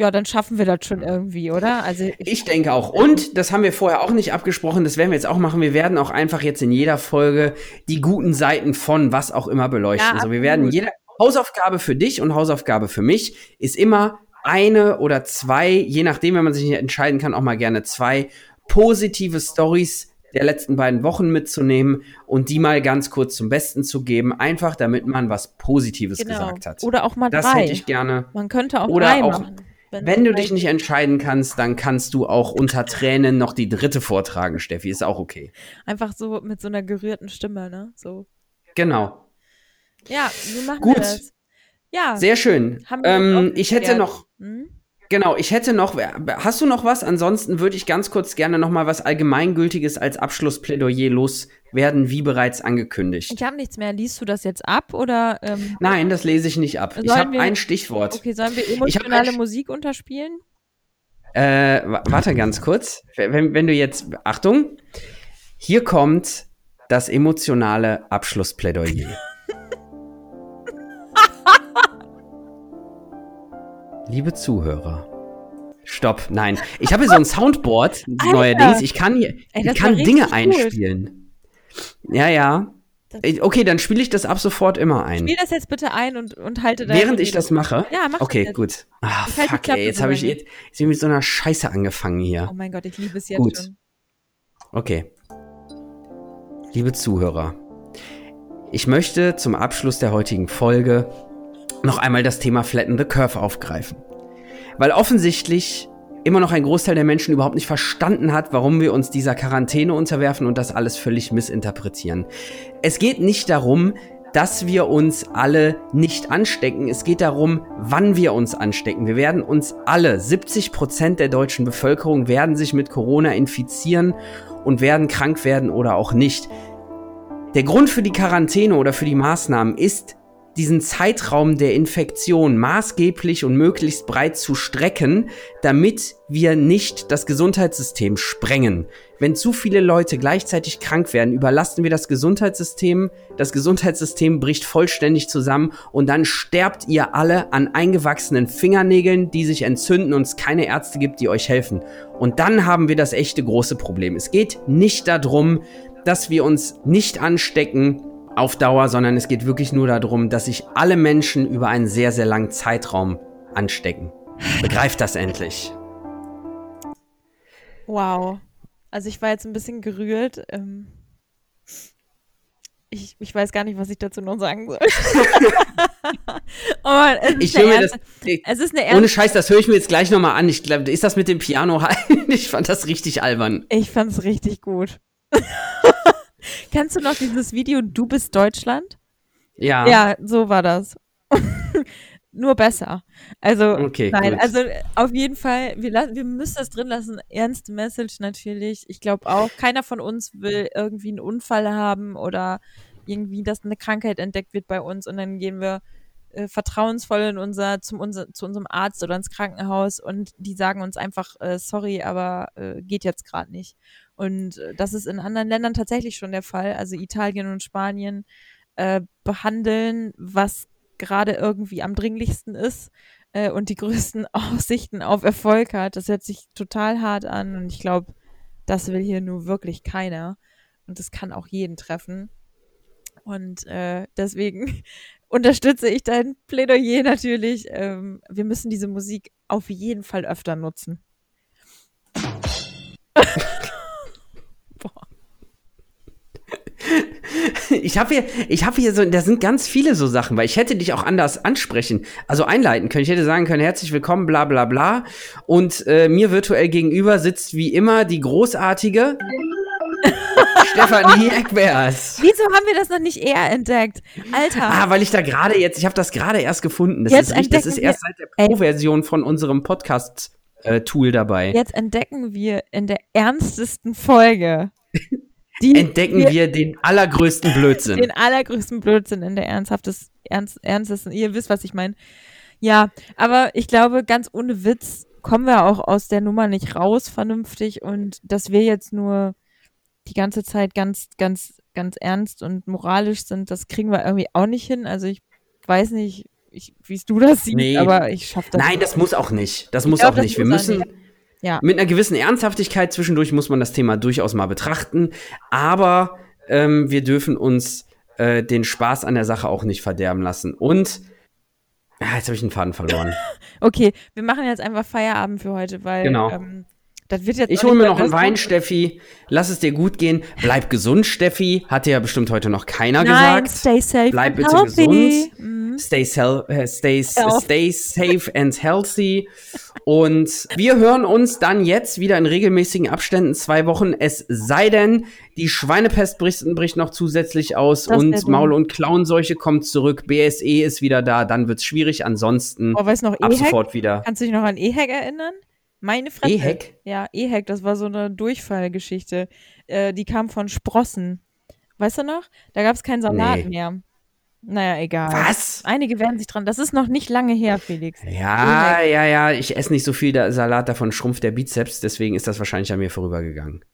ja, dann schaffen wir das schon irgendwie, oder? Also ich, Ich denke auch. Und, das haben wir vorher auch nicht abgesprochen, das werden wir jetzt auch machen. Wir werden auch einfach jetzt in jeder Folge die guten Seiten von was auch immer beleuchten. Ja, so, wir werden jede Hausaufgabe für dich und Hausaufgabe für mich ist immer eine oder zwei, je nachdem, wenn man sich nicht entscheiden kann, auch mal gerne zwei positive Stories der letzten beiden Wochen mitzunehmen und die mal ganz kurz zum Besten zu geben, einfach damit man was Positives genau. gesagt hat. Oder auch mal das drei. hätte ich gerne. Man könnte auch Oder drei auch, machen. Wenn du drei- dich nicht entscheiden kannst, dann kannst du auch unter Tränen noch die dritte vortragen, Steffi. Ist auch okay. Einfach so mit so einer gerührten Stimme, ne? So. Genau. Ja, so machen Gut. wir das. Ja. Sehr schön. Haben wir Ähm, ich hätte noch, Hm? Genau, ich hätte noch, hast du noch was? Ansonsten würde ich ganz kurz gerne noch mal was Allgemeingültiges als Abschlussplädoyer loswerden, wie bereits angekündigt. Ich habe nichts mehr. Liest du das jetzt ab oder? Ähm, Nein, das lese ich nicht ab. ich habe ein Stichwort. okay, sollen wir emotionale Musik unterspielen? Äh, wa- warte ganz kurz. Wenn, wenn du jetzt, Achtung, hier kommt das emotionale Abschlussplädoyer. Liebe Zuhörer. Stopp, nein. Ich habe hier so ein Soundboard Alter. neuerdings. Ich kann hier, Ey, ich das kann Dinge richtig einspielen. Ja, ja. Das- Okay, dann spiele ich das ab sofort immer ein. Spiel das jetzt bitte ein und, und halte deine Während ich das mache? Ja, mach das Okay, jetzt. gut. Ah, Ich fuck, ey, jetzt habe ich lange. jetzt, jetzt hab ich mit so einer Scheiße angefangen hier. Oh mein Gott, ich liebe es jetzt Gut. schon. Okay. Liebe Zuhörer, ich möchte zum Abschluss der heutigen Folge noch einmal das Thema Flatten the Curve aufgreifen. Weil offensichtlich immer noch ein Großteil der Menschen überhaupt nicht verstanden hat, warum wir uns dieser Quarantäne unterwerfen und das alles völlig missinterpretieren. Es geht nicht darum, dass wir uns alle nicht anstecken. Es geht darum, wann wir uns anstecken. Wir werden uns alle, 70 Prozent der deutschen Bevölkerung werden sich mit Corona infizieren und werden krank werden oder auch nicht. Der Grund für die Quarantäne oder für die Maßnahmen ist diesen Zeitraum der Infektion maßgeblich und möglichst breit zu strecken, damit wir nicht das Gesundheitssystem sprengen. Wenn zu viele Leute gleichzeitig krank werden, überlasten wir das Gesundheitssystem, das Gesundheitssystem bricht vollständig zusammen und dann sterbt ihr alle an eingewachsenen Fingernägeln, die sich entzünden und es keine Ärzte gibt, die euch helfen. Und dann haben wir das echte große Problem. Es geht nicht darum, dass wir uns nicht anstecken auf Dauer, sondern es geht wirklich nur darum, dass sich alle Menschen über einen sehr, sehr langen Zeitraum anstecken. Begreift das endlich. Wow. Also ich war jetzt ein bisschen gerührt. Ähm ich, ich weiß gar nicht, was ich dazu noch sagen soll. oh, ich höre mir das. Es ist eine ohne Scheiß, das höre ich mir jetzt gleich nochmal an. Ich glaube, ist das mit dem Piano? ich fand das richtig albern. Ich fand es richtig gut. Kennst du noch dieses Video Du bist Deutschland? Ja. Ja, so war das. Nur besser. Also, okay, nein, gut. also auf jeden Fall, wir, wir müssen das drin lassen. Ernste Message natürlich. Ich glaube auch, keiner von uns will irgendwie einen Unfall haben oder irgendwie, dass eine Krankheit entdeckt wird bei uns und dann gehen wir äh, vertrauensvoll in unser, zum, unser, zu unserem Arzt oder ins Krankenhaus und die sagen uns einfach, äh, sorry, aber äh, geht jetzt gerade nicht. Und äh, das ist in anderen Ländern tatsächlich schon der Fall. Also Italien und Spanien äh, behandeln, was gerade irgendwie am dringlichsten ist äh, und die größten Aussichten auf Erfolg hat. Das hört sich total hart an und ich glaube, das will hier nur wirklich keiner. Und das kann auch jeden treffen. Und äh, deswegen unterstütze ich dein Plädoyer natürlich. Ähm, wir müssen diese Musik auf jeden Fall öfter nutzen. Ich habe hier, ich habe hier so, da sind ganz viele so Sachen, weil ich hätte dich auch anders ansprechen, also einleiten können. Ich hätte sagen können, herzlich willkommen, bla bla bla. Und äh, mir virtuell gegenüber sitzt wie immer die großartige Stefanie Eckbers. Wieso haben wir das noch nicht eher entdeckt? Alter. Ah, weil ich da gerade jetzt, ich habe das gerade erst gefunden. Das jetzt ist, richtig, das ist erst seit der Pro-Version von unserem Podcast-Tool äh, dabei. Jetzt entdecken wir in der ernstesten Folge die, entdecken wir, wir, den allergrößten Blödsinn. Den allergrößten Blödsinn in der ernsthaftes, ernst, ernstesten. Ihr wisst, was ich meine. Ja, aber ich glaube, ganz ohne Witz kommen wir auch aus der Nummer nicht raus vernünftig und dass wir jetzt nur die ganze Zeit ganz, ganz, ganz ernst und moralisch sind, das kriegen wir irgendwie auch nicht hin. Also ich weiß nicht, wie du das siehst, nee. aber ich schaffe das. Nein, nicht. das muss auch nicht. Das muss glaub, auch nicht. Wir müssen. Nicht. Ja. Mit einer gewissen Ernsthaftigkeit zwischendurch muss man das Thema durchaus mal betrachten, aber ähm, wir dürfen uns äh, den Spaß an der Sache auch nicht verderben lassen. Und ah, jetzt habe ich den Faden verloren. okay, wir machen jetzt einfach Feierabend für heute, weil genau. ähm, das wird jetzt ich hole mir noch einen Wein, Steffi. Lass es dir gut gehen. Bleib gesund, Steffi. Hat dir ja bestimmt heute noch keiner Nein, gesagt. Stay safe. Bleib bitte healthy. gesund. Mhm. Stay, äh, stay, stay safe and healthy. Und wir hören uns dann jetzt wieder in regelmäßigen Abständen zwei Wochen. Es sei denn, die Schweinepest bricht, bricht noch zusätzlich aus das und Maul- und Klauenseuche kommt zurück. BSE ist wieder da. Dann wird es schwierig. Ansonsten oh, weißt noch, ab sofort wieder. Kannst du dich noch an EHEC erinnern? Meine Fresse. EHEC? Ja, EHEC, das war so eine Durchfallgeschichte. Äh, die kam von Sprossen. Weißt du noch? Da gab es keinen Salat nee. mehr. Naja, egal. Was? Einige werden sich dran. Das ist noch nicht lange her, Felix. Ja, EHEC. ja, ja. Ich esse nicht so viel Salat, davon schrumpft der Bizeps. Deswegen ist das wahrscheinlich an mir vorübergegangen.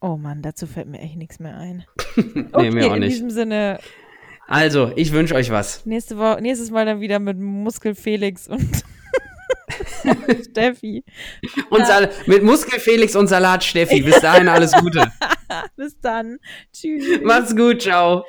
Oh Mann, dazu fällt mir echt nichts mehr ein. nee, okay, mir auch nicht. In diesem Sinne. Also, ich wünsche euch was. Nächste Woche, nächstes Mal dann wieder mit Muskel Felix und Steffi. Und Sal mit Muskel Felix und Salat Steffi. Bis dahin alles Gute. Bis dann. Tschüss. Macht's gut, ciao.